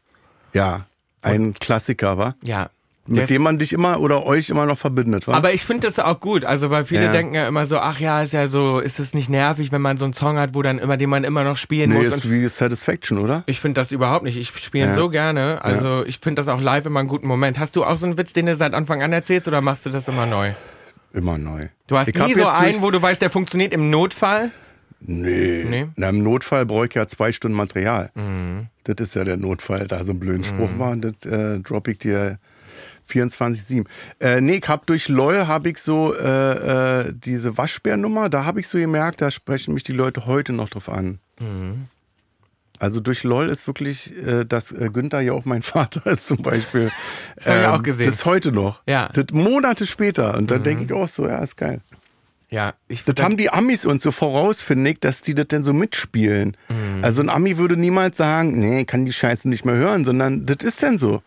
Ja, ein Klassiker, war. Ja. Mit ist- dem man dich immer oder euch immer noch verbindet, war. aber ich finde das auch gut, also weil viele Ja. denken ja immer so, ach ja, ist ja so, ist es nicht nervig, wenn man so einen Song hat, wo dann immer, den man immer noch spielen nee, muss. ist wie Satisfaction, oder? ich finde das überhaupt nicht. Ich spiele ihn Ja. so gerne. Also ich finde das auch live immer einen guten Moment. Hast du auch so einen Witz, den du seit Anfang an erzählst oder machst du das immer neu? Immer neu. Du hast Ich nie so einen, wo du weißt, der funktioniert im Notfall? Nee. Nee? Na, Im Notfall brauche ich ja zwei Stunden Material. Mhm. Das ist ja der Notfall, da so einen blöden Spruch war, das äh, droppe ich dir 24-7. Äh, nee, ich hab durch LOL habe ich so äh, äh, diese Waschbärnummer, da habe ich so gemerkt, da sprechen mich die Leute heute noch drauf an. Mhm. Also durch LOL ist wirklich, äh, dass äh, Günther ja auch mein Vater ist zum Beispiel. Das hab ich auch gesehen. Das ist heute noch. Ja. Mhm. Das Monate später. Und dann denke ich auch so, ja, ist geil. Ja, ich Das haben die Amis uns so voraus, finde ich, dass die das denn so mitspielen. Also ein Ami würde niemals sagen, nee, kann die Scheiße nicht mehr hören, sondern das ist denn so.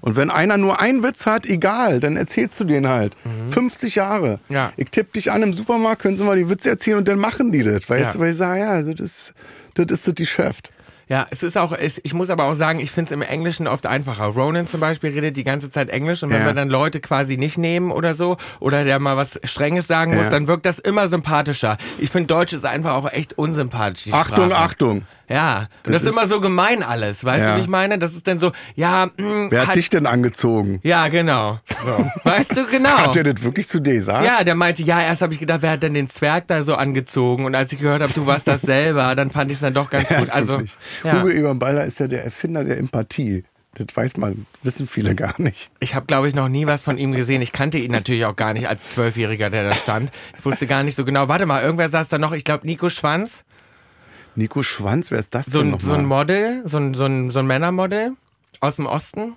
Und wenn einer nur einen Witz hat, egal, dann erzählst du den halt. 50 Jahre. Ja. Ich tippe dich an im Supermarkt, können sie mal die Witze erzählen und dann machen die das. Weißt Ja. du, weil ich sage, ja, das ist das, ist das Geschäft. Ja, es ist auch, ich, ich muss aber auch sagen, ich finde es im Englischen oft einfacher. Ronan zum Beispiel redet die ganze Zeit Englisch und wenn Ja. wir dann Leute quasi nicht nehmen oder so oder der mal was Strenges sagen muss, Ja. dann wirkt das immer sympathischer. Ich finde Deutsch ist einfach auch echt unsympathisch. Achtung, Sprache. Achtung. Ja, und das, Das ist immer so gemein alles, weißt du, Ja. wie ich meine? Das ist dann so, ja, mh, Wer hat, hat, dich denn angezogen? ja, genau. So. Weißt du, genau. Hat der das wirklich zu dir gesagt? Ja, der meinte, ja, erst habe ich gedacht, wer hat denn den Zwerg da so angezogen? Und als ich gehört habe, du warst das selber, dann fand ich es dann doch ganz Ja, gut. Also, wirklich. ja. Hugo Egon Balder ist ja der Erfinder der Empathie. Das weiß man, wissen viele gar nicht. Ich habe, glaube ich, noch nie was von ihm gesehen. Ich kannte ihn natürlich auch gar nicht als Zwölfjähriger, der da stand. Ich wusste gar nicht so genau. Warte mal, irgendwer saß da noch. Ich glaube, Nico Schwanz. Nico Schwanz, wer ist das So denn ein, nochmal? so ein Model, so ein, so, ein, so ein Männermodel aus dem Osten.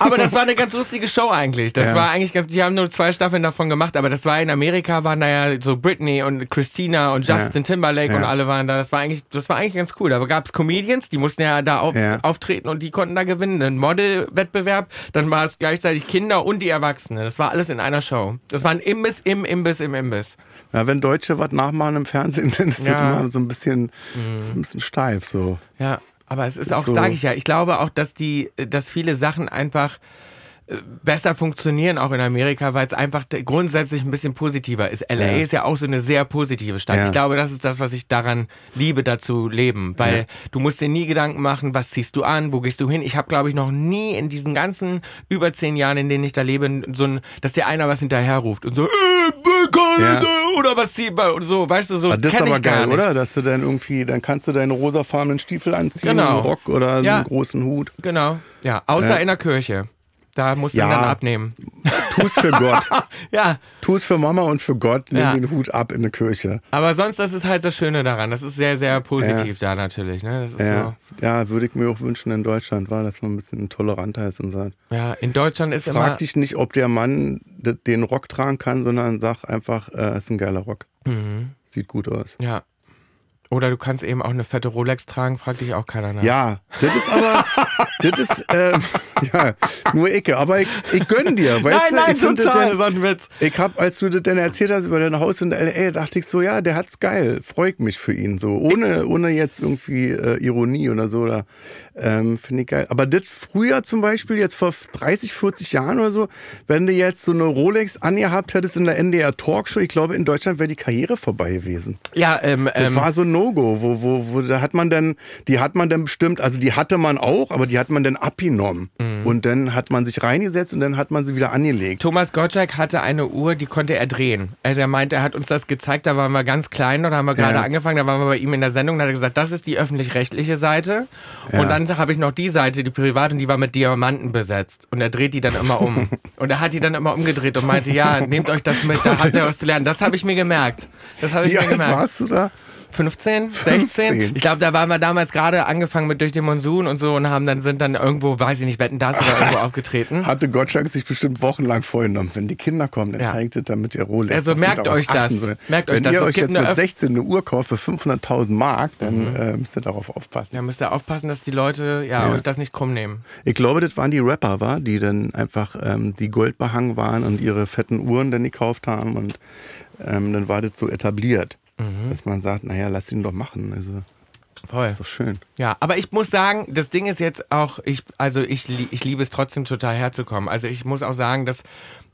Aber das war eine ganz lustige Show eigentlich. Das Ja. war eigentlich ganz, die haben nur zwei Staffeln davon gemacht, aber das war in Amerika, waren da ja so Britney und Christina und Justin Timberlake Ja. und alle waren da. Das war eigentlich, das war eigentlich ganz cool. Da gab es Comedians, die mussten ja da auf, Ja. auftreten und die konnten da gewinnen. Ein Model-Wettbewerb, dann war es gleichzeitig Kinder und die Erwachsenen. Das war alles in einer Show. Das war ein Imbiss im Imbiss im Imbiss. Ja, wenn Deutsche was nachmachen im Fernsehen, dann ist Ja. Mhm. das immer so ein bisschen, ist ein bisschen steif so. Ja, aber es ist Ist auch, so. sage ich ja, ich glaube auch, dass die, dass viele Sachen einfach besser funktionieren auch in Amerika, weil es einfach grundsätzlich ein bisschen positiver ist. LA Ja. ist ja auch so eine sehr positive Stadt. Ja. Ich glaube, das ist das, was ich daran liebe, dazu leben, weil Ja. du musst dir nie Gedanken machen, was ziehst du an, wo gehst du hin. Ich habe, glaube ich, noch nie in diesen ganzen über zehn Jahren, in denen ich da lebe, so ein, dass dir einer was hinterher ruft und so, äh, Canada, oder was zieht man und so, weißt du, so Aber das ist aber geil, oder? Dass du dann irgendwie, dann kannst du deine rosafarbenen Stiefel anziehen, Genau. einen Rock oder Ja. einen großen Hut. Genau. Ja, außer Ja. in der Kirche. Da musst du Ja. ihn dann abnehmen. Tu's für Gott. Ja, Tu's für Mama und für Gott. Nimm Ja. den Hut ab in der Kirche. aber sonst, das ist halt das Schöne daran. Das ist sehr, sehr positiv da natürlich. Ne? Das ist Ja, ja, würde ich mir auch wünschen in Deutschland, war, dass man ein bisschen toleranter ist und sagt, so. Ja, in Deutschland ist immer. frag dich nicht, ob der Mann den Rock tragen kann, sondern sag einfach, äh, ist ein geiler Rock. Mhm. Sieht gut aus. Ja. Oder du kannst eben auch eine fette Rolex tragen, fragt dich auch keiner nach. Ja, das ist aber, das ist, ähm, ja, nur Ecke, aber ich, ich gönn dir, weißt nein, du? nein, ich find das total, denn- so ein Witz. Ich hab, als du das denn erzählt hast über dein Haus in L.A., dachte ich so, ja, der hat's geil, freut mich für ihn so, ohne, ohne jetzt irgendwie äh, Ironie oder so, oder ähm, finde ich geil. Aber das früher zum Beispiel, jetzt vor 30, 40 Jahren oder so, wenn du jetzt so eine Rolex angehabt hättest in der NDR Talkshow, ich glaube, in Deutschland wäre die Karriere vorbei gewesen. Ja, ähm, Das ähm, war so ein No-Go, wo, wo, wo, da hat man dann, die hat man dann bestimmt, also die hatte man auch, aber die hat man dann abgenommen. Mhm. Und dann hat man sich reingesetzt und dann hat man sie wieder angelegt. Thomas Gottschalk hatte eine Uhr, die konnte er drehen. Also er meinte, er hat uns das gezeigt, da waren wir ganz klein da haben wir gerade Ja. angefangen, da waren wir bei ihm in der Sendung, da hat er gesagt, das ist die öffentlich-rechtliche Seite. Und dann habe ich noch die Seite, die privat, und die war mit Diamanten besetzt. Und er dreht die dann immer um. und er hat die dann immer umgedreht und meinte, ja, nehmt euch das mit, da habt ihr was zu lernen. Das habe ich mir gemerkt. Das habe ich Wie mir alt gemerkt. warst du da? 15, 16? 15. Ich glaube, da waren wir damals gerade angefangen mit durch den Monsun und so und haben dann sind dann irgendwo, weiß ich nicht, wetten das oder irgendwo aufgetreten. Hatte Gottschalk sich bestimmt wochenlang vorgenommen. Wenn die Kinder kommen, dann Ja. zeigt er damit ihr Rolex. Also merkt euch das. Merkt euch Wenn das. ihr Es euch jetzt mit Öff- 16 eine Uhr kauft für 500.000 Mark, dann äh, müsst ihr darauf aufpassen. Da müsst ihr aufpassen, dass die Leute ja, Ja. euch das nicht krumm nehmen. Ich glaube, das waren die Rapper, war, die dann einfach ähm, die goldbehangen waren und ihre fetten Uhren dann gekauft haben und ähm, dann war das so etabliert, Mhm. dass man sagt, naja, lass ihn doch machen. Also Voll. Ist doch schön. Ja, aber ich muss sagen, das Ding ist jetzt auch, ich, also ich, ich liebe es trotzdem total herzukommen. Also ich muss auch sagen, dass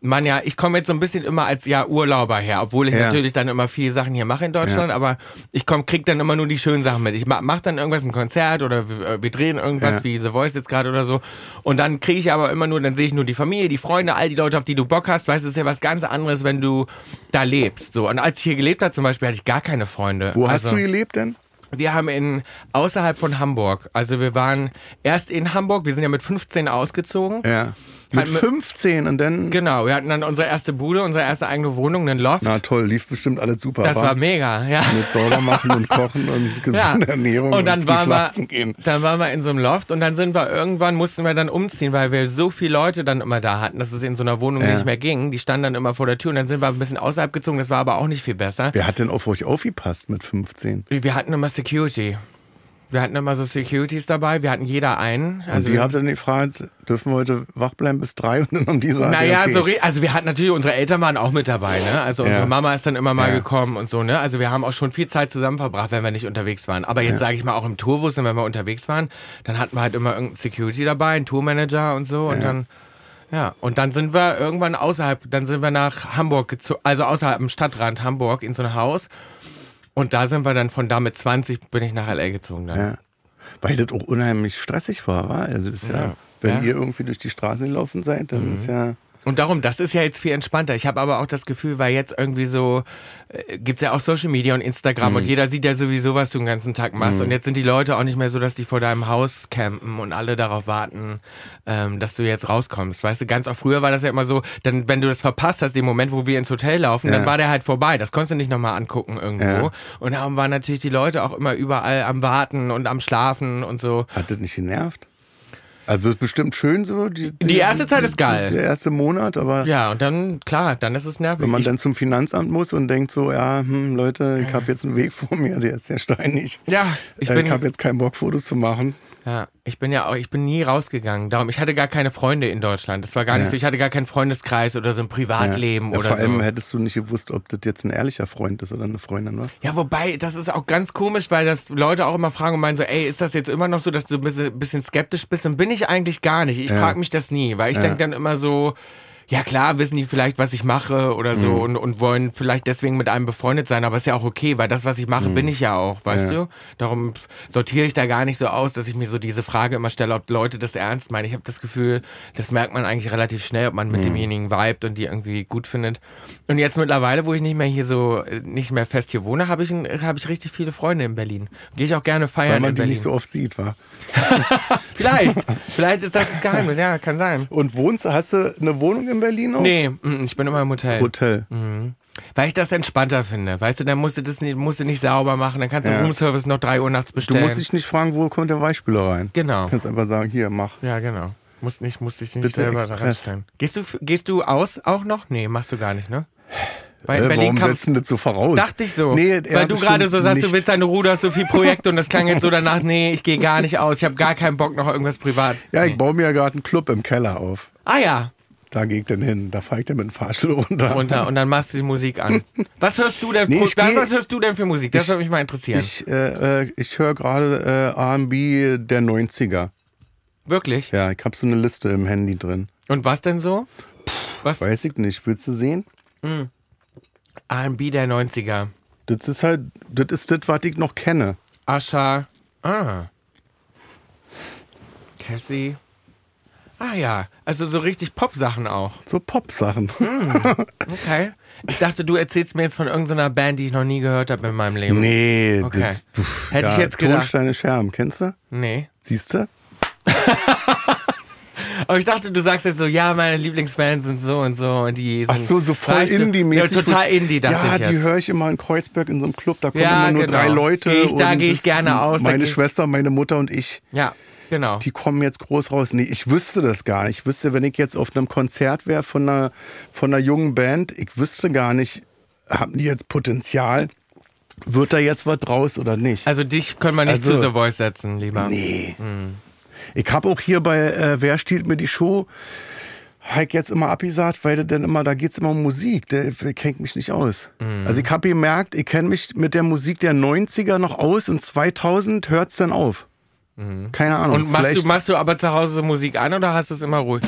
man ja, ich komme jetzt so ein bisschen immer als ja Urlauber her, obwohl ich Ja. natürlich dann immer viele Sachen hier mache in Deutschland, aber ich komm, krieg dann immer nur die schönen Sachen mit. Ich ma- mach dann irgendwas, ein Konzert oder wir, äh, wir drehen irgendwas Ja. wie The Voice jetzt gerade oder so und dann kriege ich aber immer nur, dann sehe ich nur die Familie, die Freunde, all die Leute, auf die du Bock hast. Weißt du, es ist ja was ganz anderes, wenn du da lebst. So und als ich hier gelebt habe zum Beispiel, hatte ich gar keine Freunde. Wo hast Also- du gelebt denn? wir haben in außerhalb von Hamburg, also wir waren erst in Hamburg, wir sind ja mit 15 ausgezogen. Ja. Mit Halt mit- 15 und dann. Genau, wir hatten dann unsere erste Bude, unsere erste eigene Wohnung, einen Loft. Na toll, lief bestimmt alles super. das wa? war mega, ja. Mit sauber machen und kochen und Ja. gesunde Ernährung und dann früh waren wir, gehen. dann waren wir in so einem Loft und dann sind wir irgendwann mussten wir dann umziehen, weil wir so viele Leute dann immer da hatten, dass es in so einer Wohnung Ja. nicht mehr ging. Die standen dann immer vor der Tür und dann sind wir ein bisschen außerhalb gezogen. Das war aber auch nicht viel besser. Wer hat denn auf euch aufgepasst mit 15? Wir hatten immer Security. Wir hatten immer so Securities dabei. Wir hatten jeder einen. Und Also die wir- habt dann gefragt, dürfen wir heute wach bleiben bis drei? Und dann haben die gesagt, Naja, okay. so also wir hatten natürlich unsere Eltern waren auch mit dabei, ne? Also unsere Ja. Mama ist dann immer mal Ja. gekommen und so, ne? Also wir haben auch schon viel Zeit zusammen verbracht, wenn wir nicht unterwegs waren. Aber jetzt sage ich mal auch im Tourbus, und wenn wir unterwegs waren, dann hatten wir halt immer irgendeinen Security dabei, einen Tourmanager und so und dann ja, und dann sind wir irgendwann außerhalb, dann sind wir nach Hamburg gezogen, also außerhalb im Stadtrand Hamburg in so ein Haus. Und da sind wir dann von da mit 20 bin ich nach LA gezogen dann. Ja. Weil das auch unheimlich stressig war, wa? Also das ist ja, Ja. wenn Ja. Mhm. ihr irgendwie durch die Straßen gelaufen seid, dann ist ja. Und darum, das ist ja jetzt viel entspannter. Ich habe aber auch das Gefühl, weil jetzt irgendwie so, äh, gibt's ja auch Social Media und Instagram Mhm. und jeder sieht ja sowieso, was du den ganzen Tag machst. Und jetzt sind die Leute auch nicht mehr so, dass die vor deinem Haus campen und alle darauf warten, ähm, dass du jetzt rauskommst. Weißt du, ganz auch früher war das ja immer so, dann, wenn du das verpasst hast, den Moment, wo wir ins Hotel laufen, dann Ja. war der halt vorbei. Das konntest du nicht nochmal angucken irgendwo. Ja. Und darum waren natürlich die Leute auch immer überall am Warten und am Schlafen und so. Hat das nicht genervt? Also ist bestimmt schön so. Die, Die erste Zeit ist geil. Der erste Monat, aber Ja, und dann, klar, dann ist es nervig. wenn man Ich- dann zum Finanzamt muss und denkt so, ja, hm, Leute, ich habe jetzt einen Weg vor mir, der ist sehr steinig. ja, ich Äh, ich habe jetzt keinen Bock, Fotos zu machen. Ja, ich bin ja auch, ich bin nie rausgegangen. Darum, ich hatte gar keine Freunde in Deutschland. Das war gar nicht Ja. so, ich hatte gar keinen Freundeskreis oder so ein Privatleben Ja, oder vor allem so. hättest du nicht gewusst, ob das jetzt ein ehrlicher Freund ist oder eine Freundin, wa? Ja, wobei, das ist auch ganz komisch, weil das Leute auch immer fragen und meinen so, ey, ist das jetzt immer noch so, dass du ein bisschen, bisschen skeptisch bist? Und bin ich eigentlich gar nicht. Ich Ja. frage mich das nie, weil ich Ja. denke dann immer so, ja klar, wissen die vielleicht, was ich mache oder so Mhm. und, und wollen vielleicht deswegen mit einem befreundet sein, aber ist ja auch okay, weil das, was ich mache, bin ich ja auch, weißt Mhm. Ja. du? Darum sortiere ich da gar nicht so aus, dass ich mir so diese Frage immer stelle, ob Leute das ernst meinen. Ich habe das Gefühl, das merkt man eigentlich relativ schnell, ob man Mhm. mit demjenigen vibet und die irgendwie gut findet. Und jetzt mittlerweile, wo ich nicht mehr hier so, äh, nicht mehr fest hier wohne, habe ich, habe ich richtig viele Freunde in Berlin. Gehe ich auch gerne feiern Weil man in die Berlin. nicht so oft sieht, wa? Vielleicht, vielleicht ist das das Geheimnis, ja, kann sein. Und wohnst du, hast du eine Wohnung in Berlin noch? Nee, mm, ich bin immer im Hotel. Hotel. Weil ich das entspannter finde. Weißt du, dann musst du das nicht, musst du nicht sauber machen, dann kannst du Ja. Roomservice noch drei Uhr nachts Du bestellen. musst dich nicht fragen, wo kommt der Weichspüler rein. Genau. Du kannst einfach sagen, hier, mach. Ja, genau. Musst nicht, musst dich nicht Bitte selber Express. reinstellen. Gehst du, gehst du aus auch noch? Nee, machst du gar nicht, ne? Weil Äh, warum kann- setzt du das so voraus? Dachte ich so. Nee, Weil du gerade so sagst, du nicht. willst deine Ruhe, du hast so viel Projekte und das klang jetzt so danach, nee, ich gehe gar nicht aus. Ich habe gar keinen Bock noch irgendwas privat. Ja, ich nee. baue mir ja gerade einen Club im Keller auf. Ah ja, Da gehe ich dann hin. Da fahre ich dann mit dem Fahrstuhl runter. runter und dann machst du die Musik an. Was hörst du denn? Nee, ich was, geh- was hörst du denn für Musik? Das Ich- würde mich mal interessieren. Ich, äh, äh, ich höre gerade äh, R&B der 90er. Wirklich? Ja, ich habe so eine Liste im Handy drin. Und was denn so? Was? Weiß ich nicht. Willst du sehen? R&B der 90er. Das ist halt, das ist das, was ich noch kenne. Ascha. Ah. Cassie. Ah ja, also so richtig Pop-Sachen auch. So Pop-Sachen. Okay. Ich dachte, du erzählst mir jetzt von irgendeiner Band, die ich noch nie gehört habe in meinem Leben. Nee, Okay. das, pff, Hätte ich ja, jetzt gedacht. Tonsteine Scherben, kennst du? Nee. Siehst du? Aber ich dachte, du sagst jetzt so, ja, meine Lieblingsbands sind so und so und die sind. Ach so, so voll Indie-mäßig. Ja, total Indie, dachte ja, ich jetzt. die höre ich immer in Kreuzberg in so einem Club. Da kommen Ja, immer nur genau. drei Leute. Geh ich- da und geh ich gerne aus, Meine Schwester, meine Mutter und ich, Ja, genau. die kommen jetzt groß raus. Nee, ich wüsste das gar nicht. Ich wüsste, wenn ich jetzt auf einem Konzert wäre von einer, von einer jungen Band, ich wüsste gar nicht, haben die jetzt Potenzial? Wird da jetzt was draus oder nicht? Also dich können wir nicht Also- zu The Voice setzen, lieber. Nee. Ich habe auch hier bei äh, Wer stiehlt mir die Show, Heik jetzt immer abgesagt, weil dann immer, da geht's immer um Musik. Der, kennt mich nicht aus. Mhm. Also ich habe gemerkt, ich kenne mich mit der Musik der 90er noch aus und 2000 hört's dann auf. Keine Ahnung. Mhm. Und machst du, machst du aber zu Hause Musik an oder hast du es immer ruhig?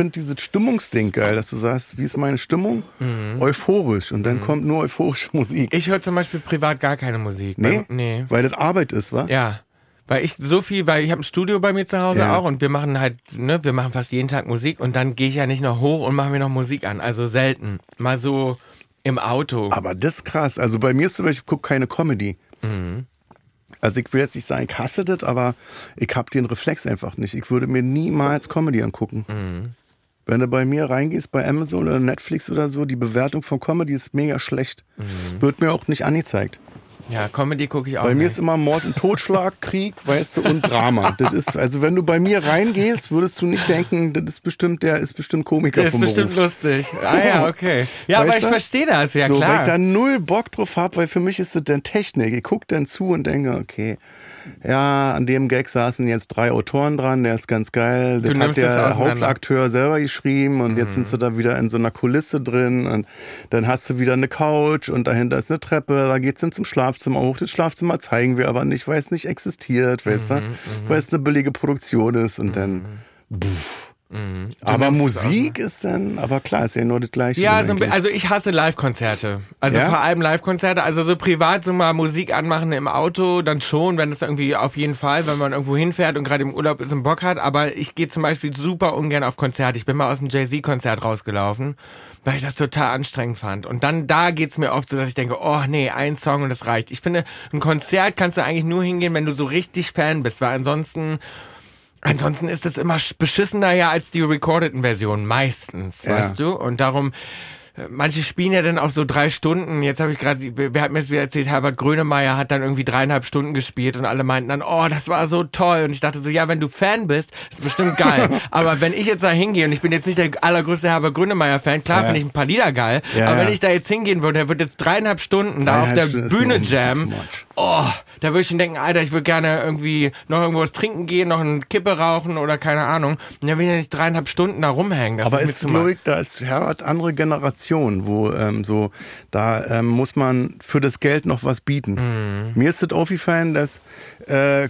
Finde dieses Stimmungsding geil, dass du sagst, wie ist meine Stimmung? Mhm. Euphorisch. Und dann kommt nur euphorische Musik. Ich höre zum Beispiel privat gar keine Musik. nee? Weil- Nee. Weil das Arbeit ist, wa? Ja. Weil ich so viel, weil ich habe ein Studio bei mir zu Hause Ja. auch und wir machen halt, ne, wir machen fast jeden Tag Musik und dann gehe ich ja nicht noch hoch und mache mir noch Musik an. Also selten. Mal so im Auto. Aber das ist krass. Also bei mir ist zum Beispiel, ich gucke keine Comedy. Mhm. Also ich will jetzt nicht sagen, ich hasse das, aber ich habe den Reflex einfach nicht. Ich würde mir niemals Comedy angucken. Mhm. Wenn du bei mir reingehst, bei Amazon oder Netflix oder so, die Bewertung von Comedy ist mega schlecht. Mhm. Wird mir auch nicht angezeigt. Ja, Comedy gucke ich auch Bei mir nicht. ist immer Mord und Totschlag, Krieg, weißt du, und Drama. Das ist, also wenn du bei mir reingehst, würdest du nicht denken, das ist bestimmt, der ist bestimmt Komiker Das ist bestimmt Beruf. lustig. Ah ja, okay. Ja, Weißt aber ich verstehe das, ja so, weil ich klar. da null Bock drauf habe, weil für mich ist das dann Technik. Ich gucke dann zu und denke, okay, ja, an dem Gag saßen jetzt drei Autoren dran, der ist ganz geil. Das hat es der. Hauptakteur selber geschrieben und jetzt sind sie da wieder in so einer Kulisse drin und dann hast du wieder eine Couch und dahinter ist eine Treppe, da geht's dann zum Schlafzimmer hoch. Das Schlafzimmer zeigen wir aber nicht, weil es nicht existiert, weißt du? Weil es eine billige Produktion ist und dann. Pff. Aber nimmst es Musik ist dann, aber klar, ist ja nur das gleiche. Ja, so also ich hasse Live-Konzerte. Also Ja? vor allem Live-Konzerte. Also so privat so mal Musik anmachen im Auto, dann schon, wenn es irgendwie auf jeden Fall, wenn man irgendwo hinfährt und gerade im Urlaub ist und Bock hat. Aber ich gehe zum Beispiel super ungern auf Konzerte. Ich bin mal aus dem Jay-Z-Konzert rausgelaufen, weil ich das total anstrengend fand. Und dann da geht's mir oft so, dass ich denke, oh nee, ein Song und das reicht. Ich finde, ein Konzert kannst du eigentlich nur hingehen, wenn du so richtig Fan bist, weil ansonsten Ansonsten ist es immer sch- beschissener ja als die recordeten Versionen, meistens, Ja. weißt du? Und darum, manche spielen ja dann auch so drei Stunden. Jetzt habe ich gerade, wer hat mir jetzt wieder erzählt, Herbert Grönemeyer hat dann irgendwie dreieinhalb Stunden gespielt und alle meinten dann, oh, das war so toll. Und ich dachte so, ja, wenn du Fan bist, ist bestimmt geil. aber wenn ich jetzt da hingehe und ich bin jetzt nicht der allergrößte Herbert Grönemeyer-Fan, klar Ja. finde ich ein paar Lieder geil, Ja, aber wenn ja. ich da jetzt hingehen würde, der wird jetzt dreieinhalb Stunden da auf Dreieinhalb der Stunden Bühne jammen. Oh, da würde ich schon denken, Alter, ich würde gerne irgendwie noch irgendwo was trinken gehen, noch eine Kippe rauchen oder keine Ahnung. Und dann will ich ja nicht dreieinhalb Stunden da rumhängen. Das Aber ist ist much. Lyrik, da ist Herbert andere Generation, wo ähm, so, da ähm, muss man für das Geld noch was bieten. Mhm. Mir ist das aufgefallen, dass äh,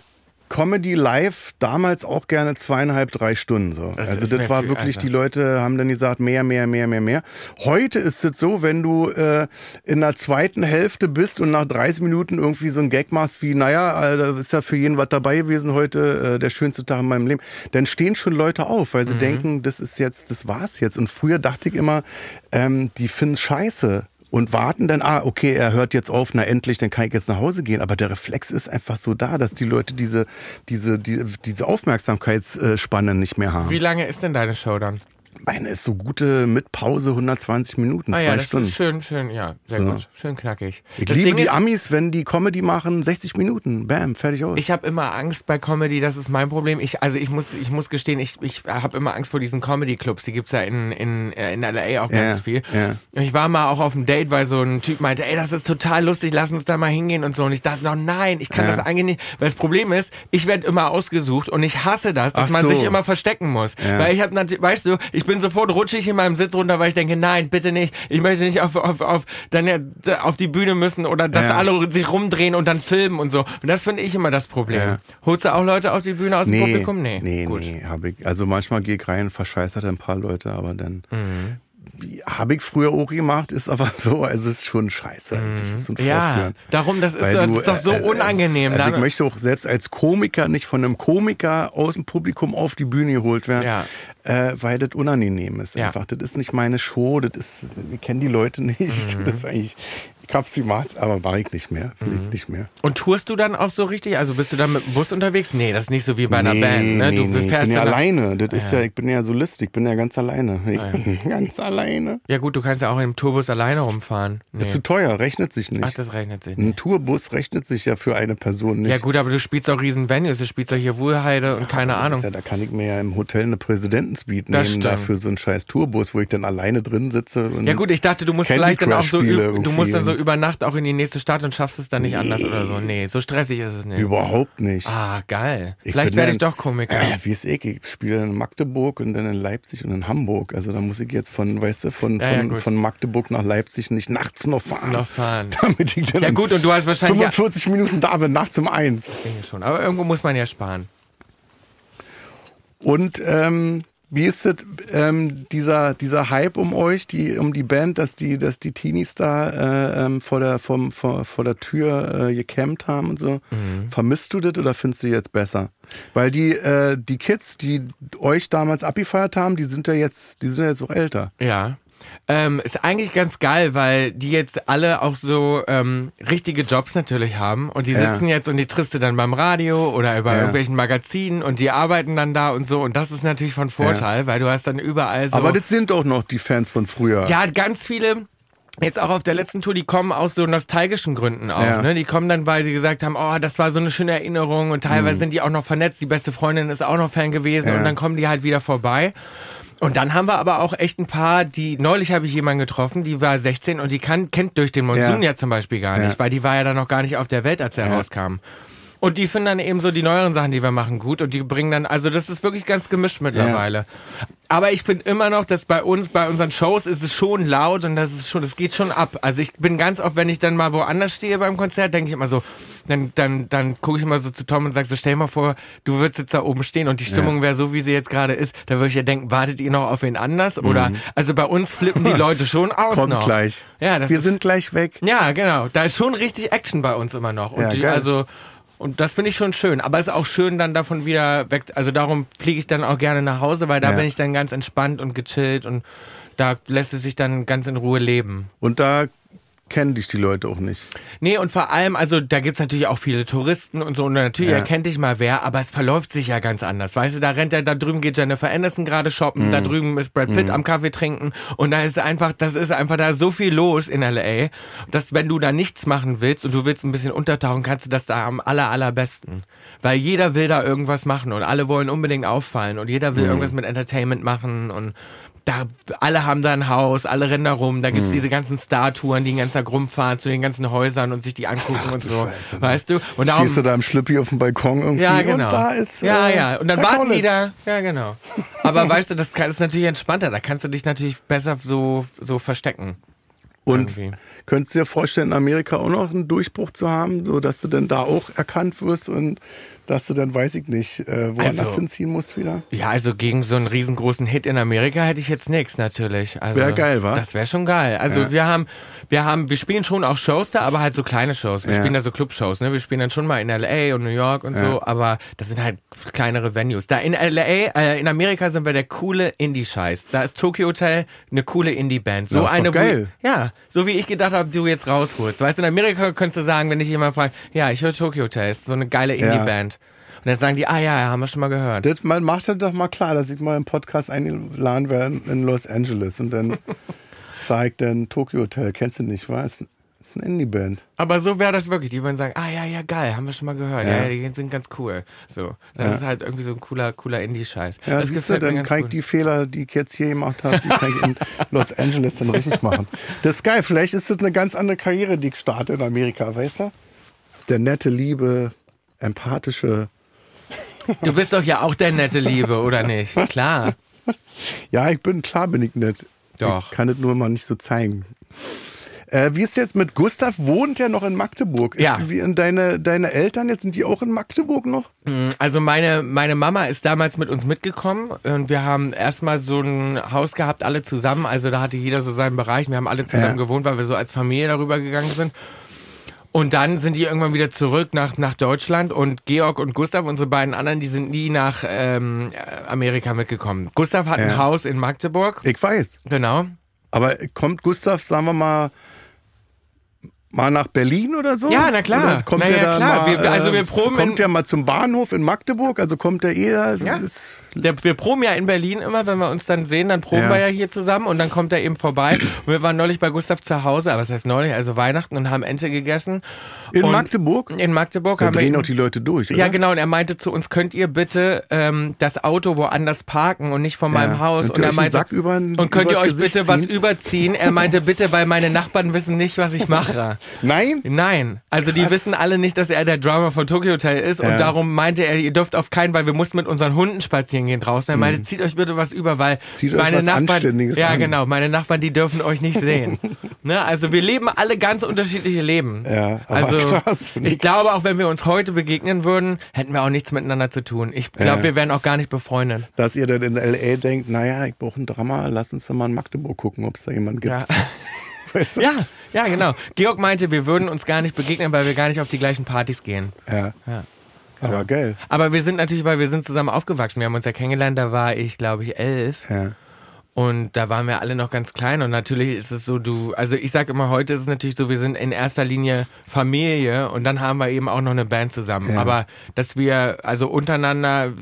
Comedy live damals auch gerne zweieinhalb, drei Stunden so. Das also das war viel- wirklich, also- die Leute haben dann gesagt, mehr, mehr, mehr, mehr, mehr. Heute ist es so, wenn du äh, in der zweiten Hälfte bist und nach 30 Minuten irgendwie so ein Gag machst wie, naja, äh, da ist ja für jeden was dabei gewesen heute, äh, der schönste Tag in meinem Leben, dann stehen schon Leute auf, weil sie denken, das ist jetzt, das war's jetzt. Und früher dachte ich immer, ähm, die finden scheiße. Und warten dann, ah, okay, er hört jetzt auf, na endlich, dann kann ich jetzt nach Hause gehen. Aber der Reflex ist einfach so da, dass die Leute diese, diese, die, diese Aufmerksamkeitsspanne nicht mehr haben. Wie lange ist denn deine Show dann? Meine ist so gute mit Pause 120 Minuten, Ah zwei ja, das Stunden. ist schön, schön, ja, sehr So. gut. Schön knackig. Ich das liebe Ding die ist, Amis, wenn die Comedy machen, 60 Minuten, bam, fertig aus. ich habe immer Angst bei Comedy, das ist mein Problem. Ich, also ich muss, ich muss gestehen, ich, ich habe immer Angst vor diesen Comedy-Clubs. Die gibt's ja in, in, äh, in LA auch Ja, ganz viel. ja. Ich war mal auch auf einem Date, weil so ein Typ meinte, ey, das ist total lustig, lass uns da mal hingehen und so. Und ich dachte noch, nein, ich kann Ja. das eigentlich nicht. Weil das Problem ist, ich werde immer ausgesucht und ich hasse das, dass Ach man so. sich immer verstecken muss. Ja. Weil ich habe natürlich, weißt du, ich bin sofort rutschig in meinem Sitz runter, weil ich denke, nein, bitte nicht. Ich möchte nicht auf, auf, auf, dann auf die Bühne müssen oder dass Ja. alle sich rumdrehen und dann filmen und so. Und das finde ich immer das Problem. Ja. Holst du auch Leute auf die Bühne aus dem nee, Publikum? Nee. nee, Gut. nee, hab ich. Also manchmal gehe ich rein, verscheißert ein paar Leute, aber dann Mhm. habe ich früher auch gemacht, ist aber so, es ist schon scheiße. Das ist so ein. Ja, darum, das ist, das du, ist doch so äh, äh, unangenehm. Also ich möchte auch selbst als Komiker nicht von einem Komiker aus dem Publikum auf die Bühne geholt werden, Ja. Äh, weil das unangenehm ist Ja. einfach. Das ist nicht meine Show, das ist, wir kennen die Leute nicht. Mhm. Das ist eigentlich, ich hab's gemacht, aber mache ich nicht mehr, will Mhm. ich nicht mehr. Und tourst du dann auch so richtig? Also bist du dann mit dem Bus unterwegs? Nee, das ist nicht so wie bei einer Band. Ne? Du nee, ich fährst bin ja alleine. Das ist ja, ich bin ja Solist, ich bin ja ganz alleine. Ich bin ganz alleine. Ja gut, du kannst ja auch im Tourbus alleine rumfahren. Nee. Ist zu teuer, rechnet sich nicht. Ach, das rechnet sich Ein nicht. Tourbus rechnet sich ja für eine Person nicht. Ja gut, aber du spielst auch riesen Venues. Du spielst auch hier Wuhlheide und keine Ahnung. Ja, da kann ich mir ja im Hotel eine Präsidentensuite Das nehmen, dafür so einen scheiß Tourbus, wo ich dann alleine drin sitze. Und Ja gut, ich dachte, du musst Candy vielleicht dann auch Crush so. Du musst dann so über Nacht auch in die nächste Stadt und schaffst es dann nicht anders oder so. Nee, so stressig ist es nicht. Überhaupt nicht. Ah, geil. Ich Vielleicht werde ja ich doch Komiker. Äh, wie ist ich? Ich spiele in Magdeburg und dann in Leipzig und in Hamburg. Also da muss ich jetzt von, weißt du, von, Ja, ja, von, gut. von Magdeburg nach Leipzig nicht nachts noch fahren. Noch fahren. Damit ich dann Ja gut, und du hast wahrscheinlich... Ja, 45 Minuten da bin, nachts um eins. denke schon. Aber irgendwo muss man ja sparen. Und ähm, wie ist es, ähm, dieser, dieser Hype um euch, die, um die Band, dass die, dass die Teenies da äh, ähm, vor, der, vom, vor, vor der Tür äh, gecampt haben und so? Mhm. Vermisst du das oder findest du jetzt besser? Weil die, äh, die Kids, die euch damals abgefeiert haben, die sind ja jetzt, die sind ja jetzt auch älter. Ja. Ähm, ist eigentlich ganz geil, weil die jetzt alle auch so ähm, richtige Jobs natürlich haben und die Ja. sitzen jetzt und die triffst du dann beim Radio oder bei Ja. irgendwelchen Magazinen und die arbeiten dann da und so und das ist natürlich von Vorteil, weil du hast dann überall so Aber das sind auch noch die Fans von früher. ja ganz viele Jetzt auch auf der letzten Tour, die kommen aus so nostalgischen Gründen auch. Ja. Ne? Die kommen dann, weil sie gesagt haben, oh, das war so eine schöne Erinnerung und teilweise sind die auch noch vernetzt. Die beste Freundin ist auch noch Fan gewesen Mhm. Ja. und dann kommen die halt wieder vorbei. Und dann haben wir aber auch echt ein paar, die, neulich habe ich jemanden getroffen, die war 16 und die kann, kennt durch den Monsun Ja. ja, zum Beispiel gar Ja. nicht, weil die war ja dann noch gar nicht auf der Welt, als er Ja. rauskam. Und die finden dann eben so die neueren Sachen, die wir machen, gut. Und die bringen dann, also das ist wirklich ganz gemischt mittlerweile. Aber ich finde immer noch, dass bei uns, bei unseren Shows ist es schon laut und das ist schon, das geht schon ab. Also ich bin ganz oft, wenn ich dann mal woanders stehe beim Konzert, denke ich immer so, dann, dann, dann gucke ich immer so zu Tom und sage so, stell dir mal vor, du würdest jetzt da oben stehen und die Stimmung wäre so, wie sie jetzt gerade ist. Da würde ich ja denken, wartet ihr noch auf wen anders? Oder, also bei uns flippen die Leute schon aus Kommt noch. gleich. Ja, das Wir ist, sind gleich weg. ja, genau. Da ist schon richtig Action bei uns immer noch. Und Ja, die, also und das finde ich schon schön. Aber es ist auch schön, dann davon wieder weg. Also darum fliege ich dann auch gerne nach Hause, weil da Ja. bin ich dann ganz entspannt und gechillt und da lässt es sich dann ganz in Ruhe leben. Und da kennen dich die Leute auch nicht. Nee, und vor allem, also da gibt's natürlich auch viele Touristen und so und natürlich Ja. erkennt dich mal wer, aber es verläuft sich ja ganz anders. Weißt du, da rennt er, da drüben geht Jennifer Aniston gerade shoppen, Mhm. da drüben ist Brad Pitt am Kaffee trinken und da ist einfach, das ist einfach da so viel los in LA, dass wenn du da nichts machen willst und du willst ein bisschen untertauchen, kannst du das da am aller, allerbesten. Weil jeder will da irgendwas machen und alle wollen unbedingt auffallen und jeder will Mhm. irgendwas mit Entertainment machen und da, alle haben da ein Haus, alle rennen da rum, da gibt's diese ganzen Star-Touren, die den ganzen Tag rumfahren zu den ganzen Häusern und sich die angucken und so. Scheiße, Mann. weißt du? Und darum, Stehst du da im Schlippi auf dem Balkon irgendwie ja, genau. und da ist ja, äh, ja. Und dann warten die Kaulitz. da. Ja, genau. Aber weißt du, das ist natürlich entspannter. Da kannst du dich natürlich besser so, so verstecken. Und irgendwie. könntest du dir vorstellen, in Amerika auch noch einen Durchbruch zu haben, so dass du dann da auch erkannt wirst und dass du dann, weiß ich nicht, äh, woanders Also- hinziehen musst wieder? Ja, also gegen so einen riesengroßen Hit in Amerika hätte ich jetzt nichts natürlich. Also, Wär geil, wa? Das wäre schon geil. Also Ja. wir haben, wir haben, wir spielen schon auch Shows da, aber halt so kleine Shows. Wir Ja. spielen da so Clubshows, ne? Wir spielen dann schon mal in LA und New York und so, aber das sind halt kleinere Venues. Da in LA, äh, in Amerika sind wir der coole Indie-Scheiß. Da ist Tokyo Hotel eine coole Indie-Band. So Ja, ist doch eine, wo- geil. ja, so wie ich gedacht habe, du jetzt rausholst. Weißt du, in Amerika könntest du sagen, wenn dich jemand fragt, ja, ich höre Tokyo Hotel, ist so eine geile Indie-Band. Und dann sagen die, ah ja, ja, haben wir schon mal gehört. Das mal, macht das doch mal klar, dass ich mal im Podcast eingeladen werde in Los Angeles und dann sag ich dann Tokyo Hotel, kennst du nicht, was? Ist eine Indie-Band. Aber so wäre das wirklich. Die würden sagen, ah ja, ja, geil, haben wir schon mal gehört. Ja, Ja. ja die sind ganz cool. So, das Ja. ist halt irgendwie so ein cooler, cooler Indie-Scheiß. Ja, das siehst du, dann kann ich gut. die Fehler, die ich jetzt hier gemacht habe, die kann ich in Los Angeles dann richtig machen. Das ist geil. Vielleicht ist das eine ganz andere Karriere, die ich starte in Amerika, weißt du? Der nette, liebe, empathische. Du bist doch ja auch der nette Liebe, oder nicht? Klar. Ja, ich bin, klar bin ich nett. Doch. Ich kann es nur mal nicht so zeigen. Äh, wie ist jetzt mit Gustav? Wohnt ja noch in Magdeburg. Ist Ja. Wie in deine, deine Eltern jetzt, sind die auch in Magdeburg noch? Also meine, meine Mama ist damals mit uns mitgekommen und wir haben erstmal so ein Haus gehabt, alle zusammen. Also da hatte jeder so seinen Bereich. Wir haben alle zusammen Ja. gewohnt, weil wir so als Familie darüber gegangen sind. Und dann sind die irgendwann wieder zurück nach, nach Deutschland und Georg und Gustav, unsere beiden anderen, die sind nie nach ähm, Amerika mitgekommen. Gustav hat Ja. ein Haus in Magdeburg. Ich weiß. Genau. Aber kommt Gustav, sagen wir mal, mal nach Berlin oder so? Ja, na klar. Oder kommt Na ja, da klar. Mal, Wir- also wir äh, proben Kommt der mal zum Bahnhof in Magdeburg? Also kommt der eh da? Also Ja. ist, Der, wir proben ja in Berlin immer, wenn wir uns dann sehen, dann proben Ja. wir ja hier zusammen und dann kommt er eben vorbei. Und wir waren neulich bei Gustav zu Hause, aber was heißt neulich, also Weihnachten und haben Ente gegessen. in und Magdeburg? In Magdeburg Da haben wir drehen ihn- doch die Leute durch, oder? Ja, genau. Und er meinte zu uns, könnt ihr bitte ähm, das Auto woanders parken und nicht vor meinem Haus? Könnt und er meinte, Sack übern- und könnt ihr euch Gesicht bitte was ziehen? überziehen? Er meinte bitte, weil meine Nachbarn wissen nicht, was ich mache. Nein? Nein, also die Krass. wissen alle nicht, dass er der Drummer von Tokyo Hotel ist Ja. und darum meinte er, ihr dürft auf keinen, weil wir mussten mit unseren Hunden spazieren gehen draußen. Er meinte, zieht euch bitte was über, weil Mhm. Zieht meine Nachbarn, ja an. genau, meine Nachbarn, die dürfen euch nicht sehen. ne? Also wir leben alle ganz unterschiedliche Leben. Ja, also krass, ich ich. glaube, auch wenn wir uns heute begegnen würden, hätten wir auch nichts miteinander zu tun. Ich glaube, Ja. wir wären auch gar nicht befreundet. Dass ihr dann in L.A. denkt, naja, ich brauche ein Drama, lass uns doch mal in Magdeburg gucken, ob es da jemanden gibt. Ja. Weißt du? ja, ja, genau. Georg meinte, wir würden uns gar nicht begegnen, weil wir gar nicht auf die gleichen Partys gehen. Ja. Ja. Aber geil. Aber wir sind natürlich, weil wir sind zusammen aufgewachsen. Wir haben uns ja kennengelernt, da war ich, glaube ich, elf. Ja. Und da waren wir alle noch ganz klein. Und natürlich ist es so, du, also ich sag immer, heute ist es natürlich so, wir sind in erster Linie Familie und dann haben wir eben auch noch eine Band zusammen. Ja. Aber dass wir, also untereinander,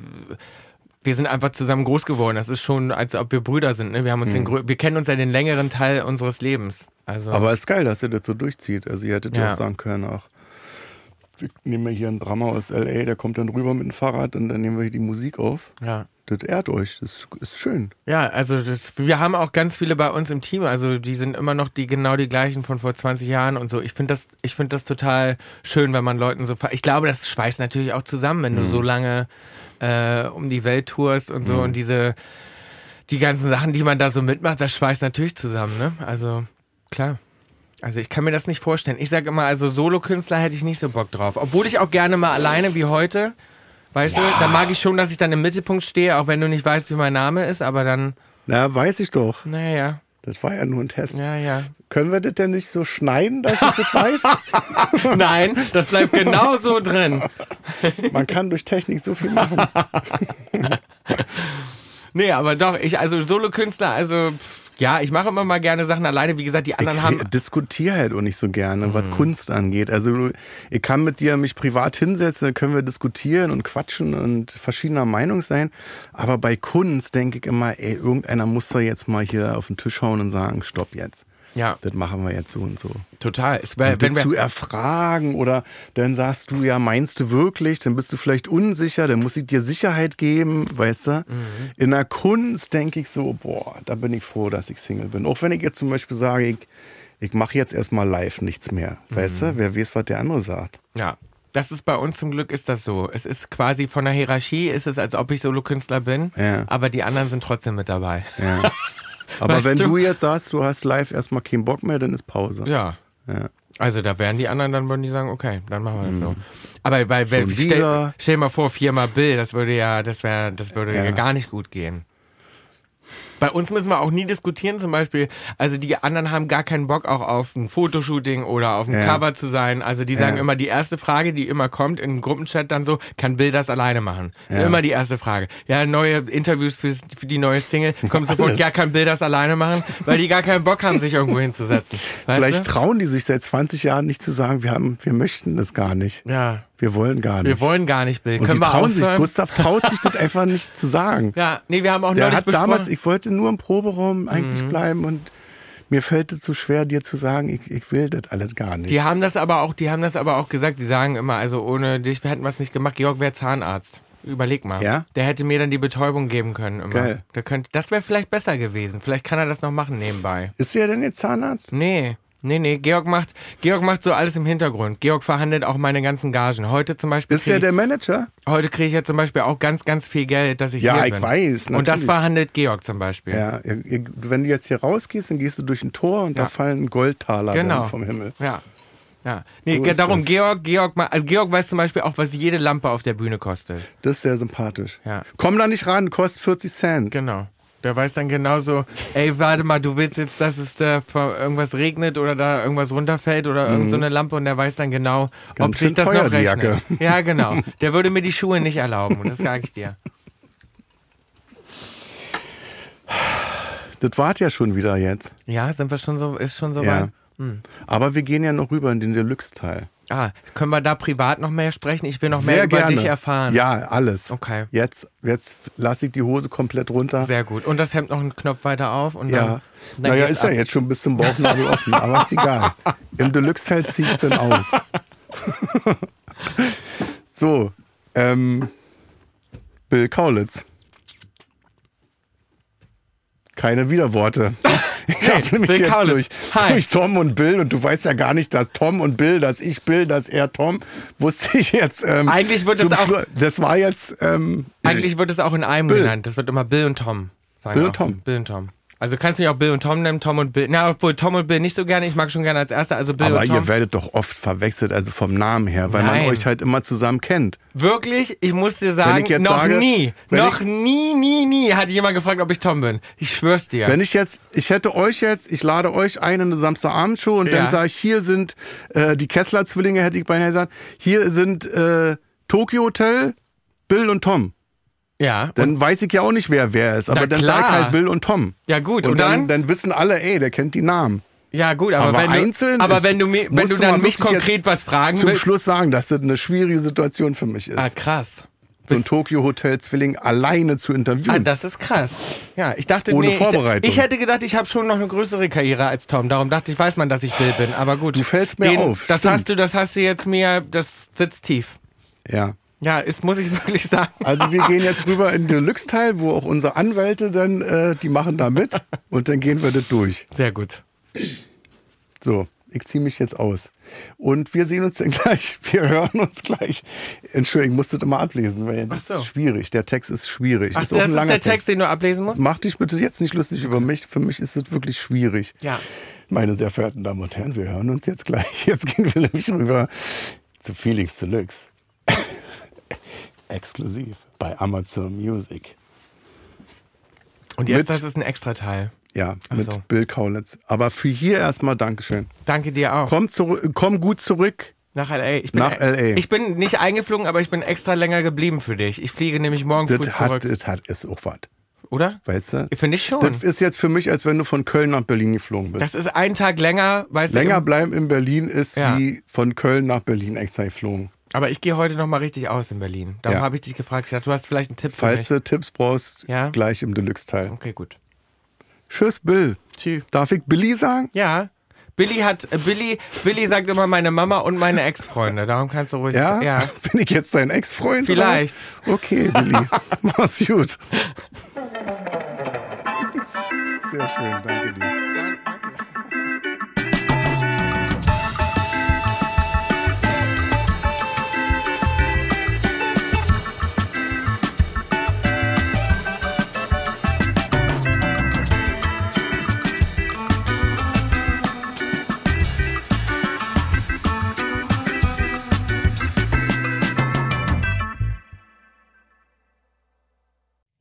wir sind einfach zusammen groß geworden. Das ist schon, als ob wir Brüder sind. Ne? Wir haben uns den, grö- wir kennen uns ja den längeren Teil unseres Lebens. Also, Mhm. Aber ist geil, dass ihr das so durchzieht. Also ihr hättet ja, auch sagen können, ach, wir nehmen ja hier einen Drama aus L.A., der kommt dann rüber mit dem Fahrrad und dann nehmen wir hier die Musik auf. ja. Das ehrt euch, das ist schön. Ja, also das, wir haben auch ganz viele bei uns im Team, also die sind immer noch die genau die gleichen von vor 20 Jahren und so. Ich finde das, ich finde das total schön, wenn man Leuten so, ich glaube, das schweißt natürlich auch zusammen, wenn du so lange äh, um die Welt tourst und so und diese, die ganzen Sachen, die man da so mitmacht, das schweißt natürlich zusammen, ne? Also klar. Also ich kann mir das nicht vorstellen. Ich sage immer, also Solokünstler hätte ich nicht so Bock drauf, obwohl ich auch gerne mal alleine wie heute. Weißt du, da mag ich schon, dass ich dann im Mittelpunkt stehe, auch wenn du nicht weißt, wie mein Name ist, aber dann, Na, weiß ich doch. naja, Das war ja nur ein Test. ja, ja. Können wir das denn nicht so schneiden, dass ich das weiß? Nein, das bleibt genau so drin. Man kann durch Technik so viel machen. Nee, aber doch, ich, also Solokünstler, also, pff, ja, ich mache immer mal gerne Sachen alleine. Wie gesagt, die anderen Ich haben. diskutiere halt auch nicht so gerne, was Mhm. Kunst angeht. Also ich kann mit dir mich privat hinsetzen, dann können wir diskutieren und quatschen und verschiedener Meinung sein. Aber bei Kunst denke ich immer, ey, irgendeiner muss doch jetzt mal hier auf den Tisch hauen und sagen, stopp jetzt. Ja, Das machen wir jetzt so und so. total. Es wär, Und wenn zu erfragen oder dann sagst du, ja, meinst du wirklich? Dann bist du vielleicht unsicher, dann muss ich dir Sicherheit geben, weißt du? Mhm. In der Kunst denke ich so, boah, da bin ich froh, dass ich Single bin. Auch wenn ich jetzt zum Beispiel sage, ich, ich mache jetzt erstmal live nichts mehr, weißt Mhm. du? Wer weiß, was der andere sagt. ja. Das ist bei uns zum Glück ist das so. Es ist quasi von der Hierarchie ist es, als ob ich Solokünstler bin, Ja. aber die anderen sind trotzdem mit dabei. Ja. Aber Weißt wenn du? du? jetzt sagst, du hast live erstmal keinen Bock mehr, dann ist Pause. Ja. Ja. Also da wären die anderen, dann würden die sagen, okay, dann machen wir das so. Aber weil, weil stell, stell mal vor, viermal Bill, das würde ja, das wäre, das würde ja. Ja. gar nicht gut gehen. Bei uns müssen wir auch nie diskutieren, zum Beispiel. Also die anderen haben gar keinen Bock auch auf ein Fotoshooting oder auf ein Ja. Cover zu sein. Also die sagen Ja. immer die erste Frage, die immer kommt im Gruppenchat dann so, kann Bill das alleine machen? Das ist Ja. immer die erste Frage. Ja, neue Interviews für, für die neue Single kommt sofort, Alles. ja, kann Bill das alleine machen? Weil die gar keinen Bock haben, sich irgendwo hinzusetzen. Vielleicht du? trauen die sich seit 20 Jahren nicht zu sagen, wir, haben, wir möchten das gar nicht. Ja, Wir wollen gar nicht. wir wollen gar nicht Bill. Und Können die wir trauen sich? Gustav traut sich das einfach nicht zu sagen. Ja, nee, wir haben auch Der neulich hat damals, ich wollte nur im Proberaum eigentlich Mhm. bleiben und mir fällt es so schwer, dir zu sagen, ich, ich will das alles gar nicht. Die haben das aber auch, die haben das aber auch gesagt. Die sagen immer, also ohne dich hätten wir es nicht gemacht. Georg wäre Zahnarzt. Überleg mal. Ja? Der hätte mir dann die Betäubung geben können. Immer. Geil. Der könnte, das wäre vielleicht besser gewesen. Vielleicht kann er das noch machen nebenbei. Ist der denn jetzt Zahnarzt? Nee. Nee, nee, Georg macht, Georg macht so alles im Hintergrund. Georg verhandelt auch meine ganzen Gagen. Heute zum Beispiel. Ist krieg- der Manager? heute kriege ich ja zum Beispiel auch ganz, ganz viel Geld, dass ich Ja, hier ich bin. weiß, Und das natürlich. verhandelt Georg zum Beispiel. Ja, wenn du jetzt hier rausgehst, dann gehst du durch ein Tor und Ja. da fallen Goldtaler Genau. vom Himmel. Ja. Ja. Nee, So darum, das. Georg, Georg, also Georg weiß zum Beispiel auch, was jede Lampe auf der Bühne kostet. Das ist sehr sympathisch. Ja. Komm da nicht ran, kostet 40 Cent. Genau. Der weiß dann genauso, ey, warte mal, du willst jetzt, dass es da irgendwas regnet oder da irgendwas runterfällt oder irgend so eine Lampe und der weiß dann genau, ob Mhm. Ganz sich schön das teuer, noch rechnet. Jacke. Ja, genau. Der würde mir die Schuhe nicht erlauben, das sage ich dir. Das wart ja schon wieder jetzt. Ja, sind wir schon so, ist schon so Ja. weit? Aber wir gehen ja noch rüber in den Deluxe-Teil. Ah, können wir da privat noch mehr sprechen? Ich will noch Sehr mehr über gerne. dich erfahren. Ja, alles. Okay. Jetzt, jetzt lasse ich die Hose komplett runter. Sehr gut. Und das Hemd noch einen Knopf weiter auf und ja. dann, dann naja, ist ja jetzt schon bis zum Bauchnabel offen, aber ist egal. Im Deluxe-Teil ziehst du dann aus. so, ähm, Bill Kaulitz. Keine Widerworte. Ich habe nämlich Bill jetzt Kaulitz. durch, Hi. durch Tom und Bill und du weißt ja gar nicht, dass Tom und Bill, dass ich Bill, dass er Tom, wusste ich jetzt. Ähm, Eigentlich wird es auch- Das war jetzt. Ähm, Eigentlich wird es auch in einem Bill. genannt. Das wird immer Bill und Tom. Bill und Tom. Bill und Tom. Also kannst du mich auch Bill und Tom nennen, Tom und Bill. Na, obwohl Tom und Bill nicht so gerne. Ich mag schon gerne als erster. Also Bill aber und Tom. ihr werdet doch oft verwechselt, also vom Namen her, weil Nein. man euch halt immer zusammen kennt. Wirklich, ich muss dir sagen, noch sage- nie, noch ich- nie, nie, nie hat jemand gefragt, ob ich Tom bin. Ich schwör's dir. Wenn ich jetzt, ich hätte euch jetzt, ich lade euch ein in eine Samstagabendshow und Ja. dann sage ich, hier sind äh, die Kessler-Zwillinge, hätte ich beinahe gesagt, hier sind äh, Tokyo Hotel, Bill und Tom. Ja, Dann weiß ich ja auch nicht, wer wer ist, aber dann klar. sag ich halt Bill und Tom. ja gut. Und, Und, dann, dann, dann wissen alle, ey, der kennt die Namen. ja gut, aber, Aber wenn du, aber wenn du, wenn du dann mich konkret was fragen Zum willst. Schluss sagen, dass das eine schwierige Situation für mich ist. Ah, krass. so ein Bist- Tokyo Hotel Zwilling alleine zu interviewen. Ah, das ist krass. Ja, ich dachte, Ohne nee, ich, Vorbereitung. ich hätte gedacht, ich habe schon noch eine größere Karriere als Tom. Darum dachte ich, weiß man, dass ich Bill bin. Aber gut. Du fällst mir auf, Das stimmt. hast du, das hast du jetzt mir, das sitzt tief. ja. Ja, ist, muss ich wirklich sagen. Also wir gehen jetzt rüber in den Deluxe-Teil, wo auch unsere Anwälte dann, äh, die machen da mit und dann gehen wir das durch. Sehr gut. So, ich ziehe mich jetzt aus. Und wir sehen uns dann gleich, wir hören uns gleich. Entschuldigung, ich muss das immer ablesen, weil das so. ist schwierig. Der Text ist schwierig. Ach, ist das ist der Text, den du ablesen musst? Mach dich bitte jetzt nicht lustig über mich. Für mich ist das wirklich schwierig. Ja. Meine sehr verehrten Damen und Herren, wir hören uns jetzt gleich. Jetzt gehen wir nämlich rüber zu Felix Deluxe. Exklusiv bei Amazon Music. Und jetzt, Mit- das ist ein Extrateil. Ja, Ach mit so. Bill Kaulitz. Aber für hier erstmal Dankeschön. Danke dir auch. Komm, zurück, komm gut zurück. Nach L.A. Ich bin, Nach LA. Ich bin nicht eingeflogen, aber ich bin extra länger geblieben für dich. Ich fliege nämlich morgen früh Das hat, zurück. das hat ist auch was. Oder? Weißt du? Finde ich schon. Das ist jetzt für mich, als wenn du von Köln nach Berlin geflogen bist. Das ist ein Tag länger, weißt du. Länger bleiben in Berlin ist Ja. wie von Köln nach Berlin extra geflogen. Aber ich gehe heute nochmal richtig aus in Berlin. Darum Ja. habe ich dich gefragt. Ich dachte, du hast vielleicht einen Tipp für Falls mich. du Tipps brauchst, Ja. gleich im Deluxe-Teil. Okay, gut. Tschüss, Bill. Tschüss. Darf ich Billy sagen? Ja. Billy hat, äh, Billy, Billy sagt immer meine Mama und meine Ex-Freunde. Darum kannst du ruhig. Ja? ja. Bin ich jetzt dein Ex-Freund? Vielleicht. Oder? Okay, Billy. Mach's gut. Sehr schön, danke dir.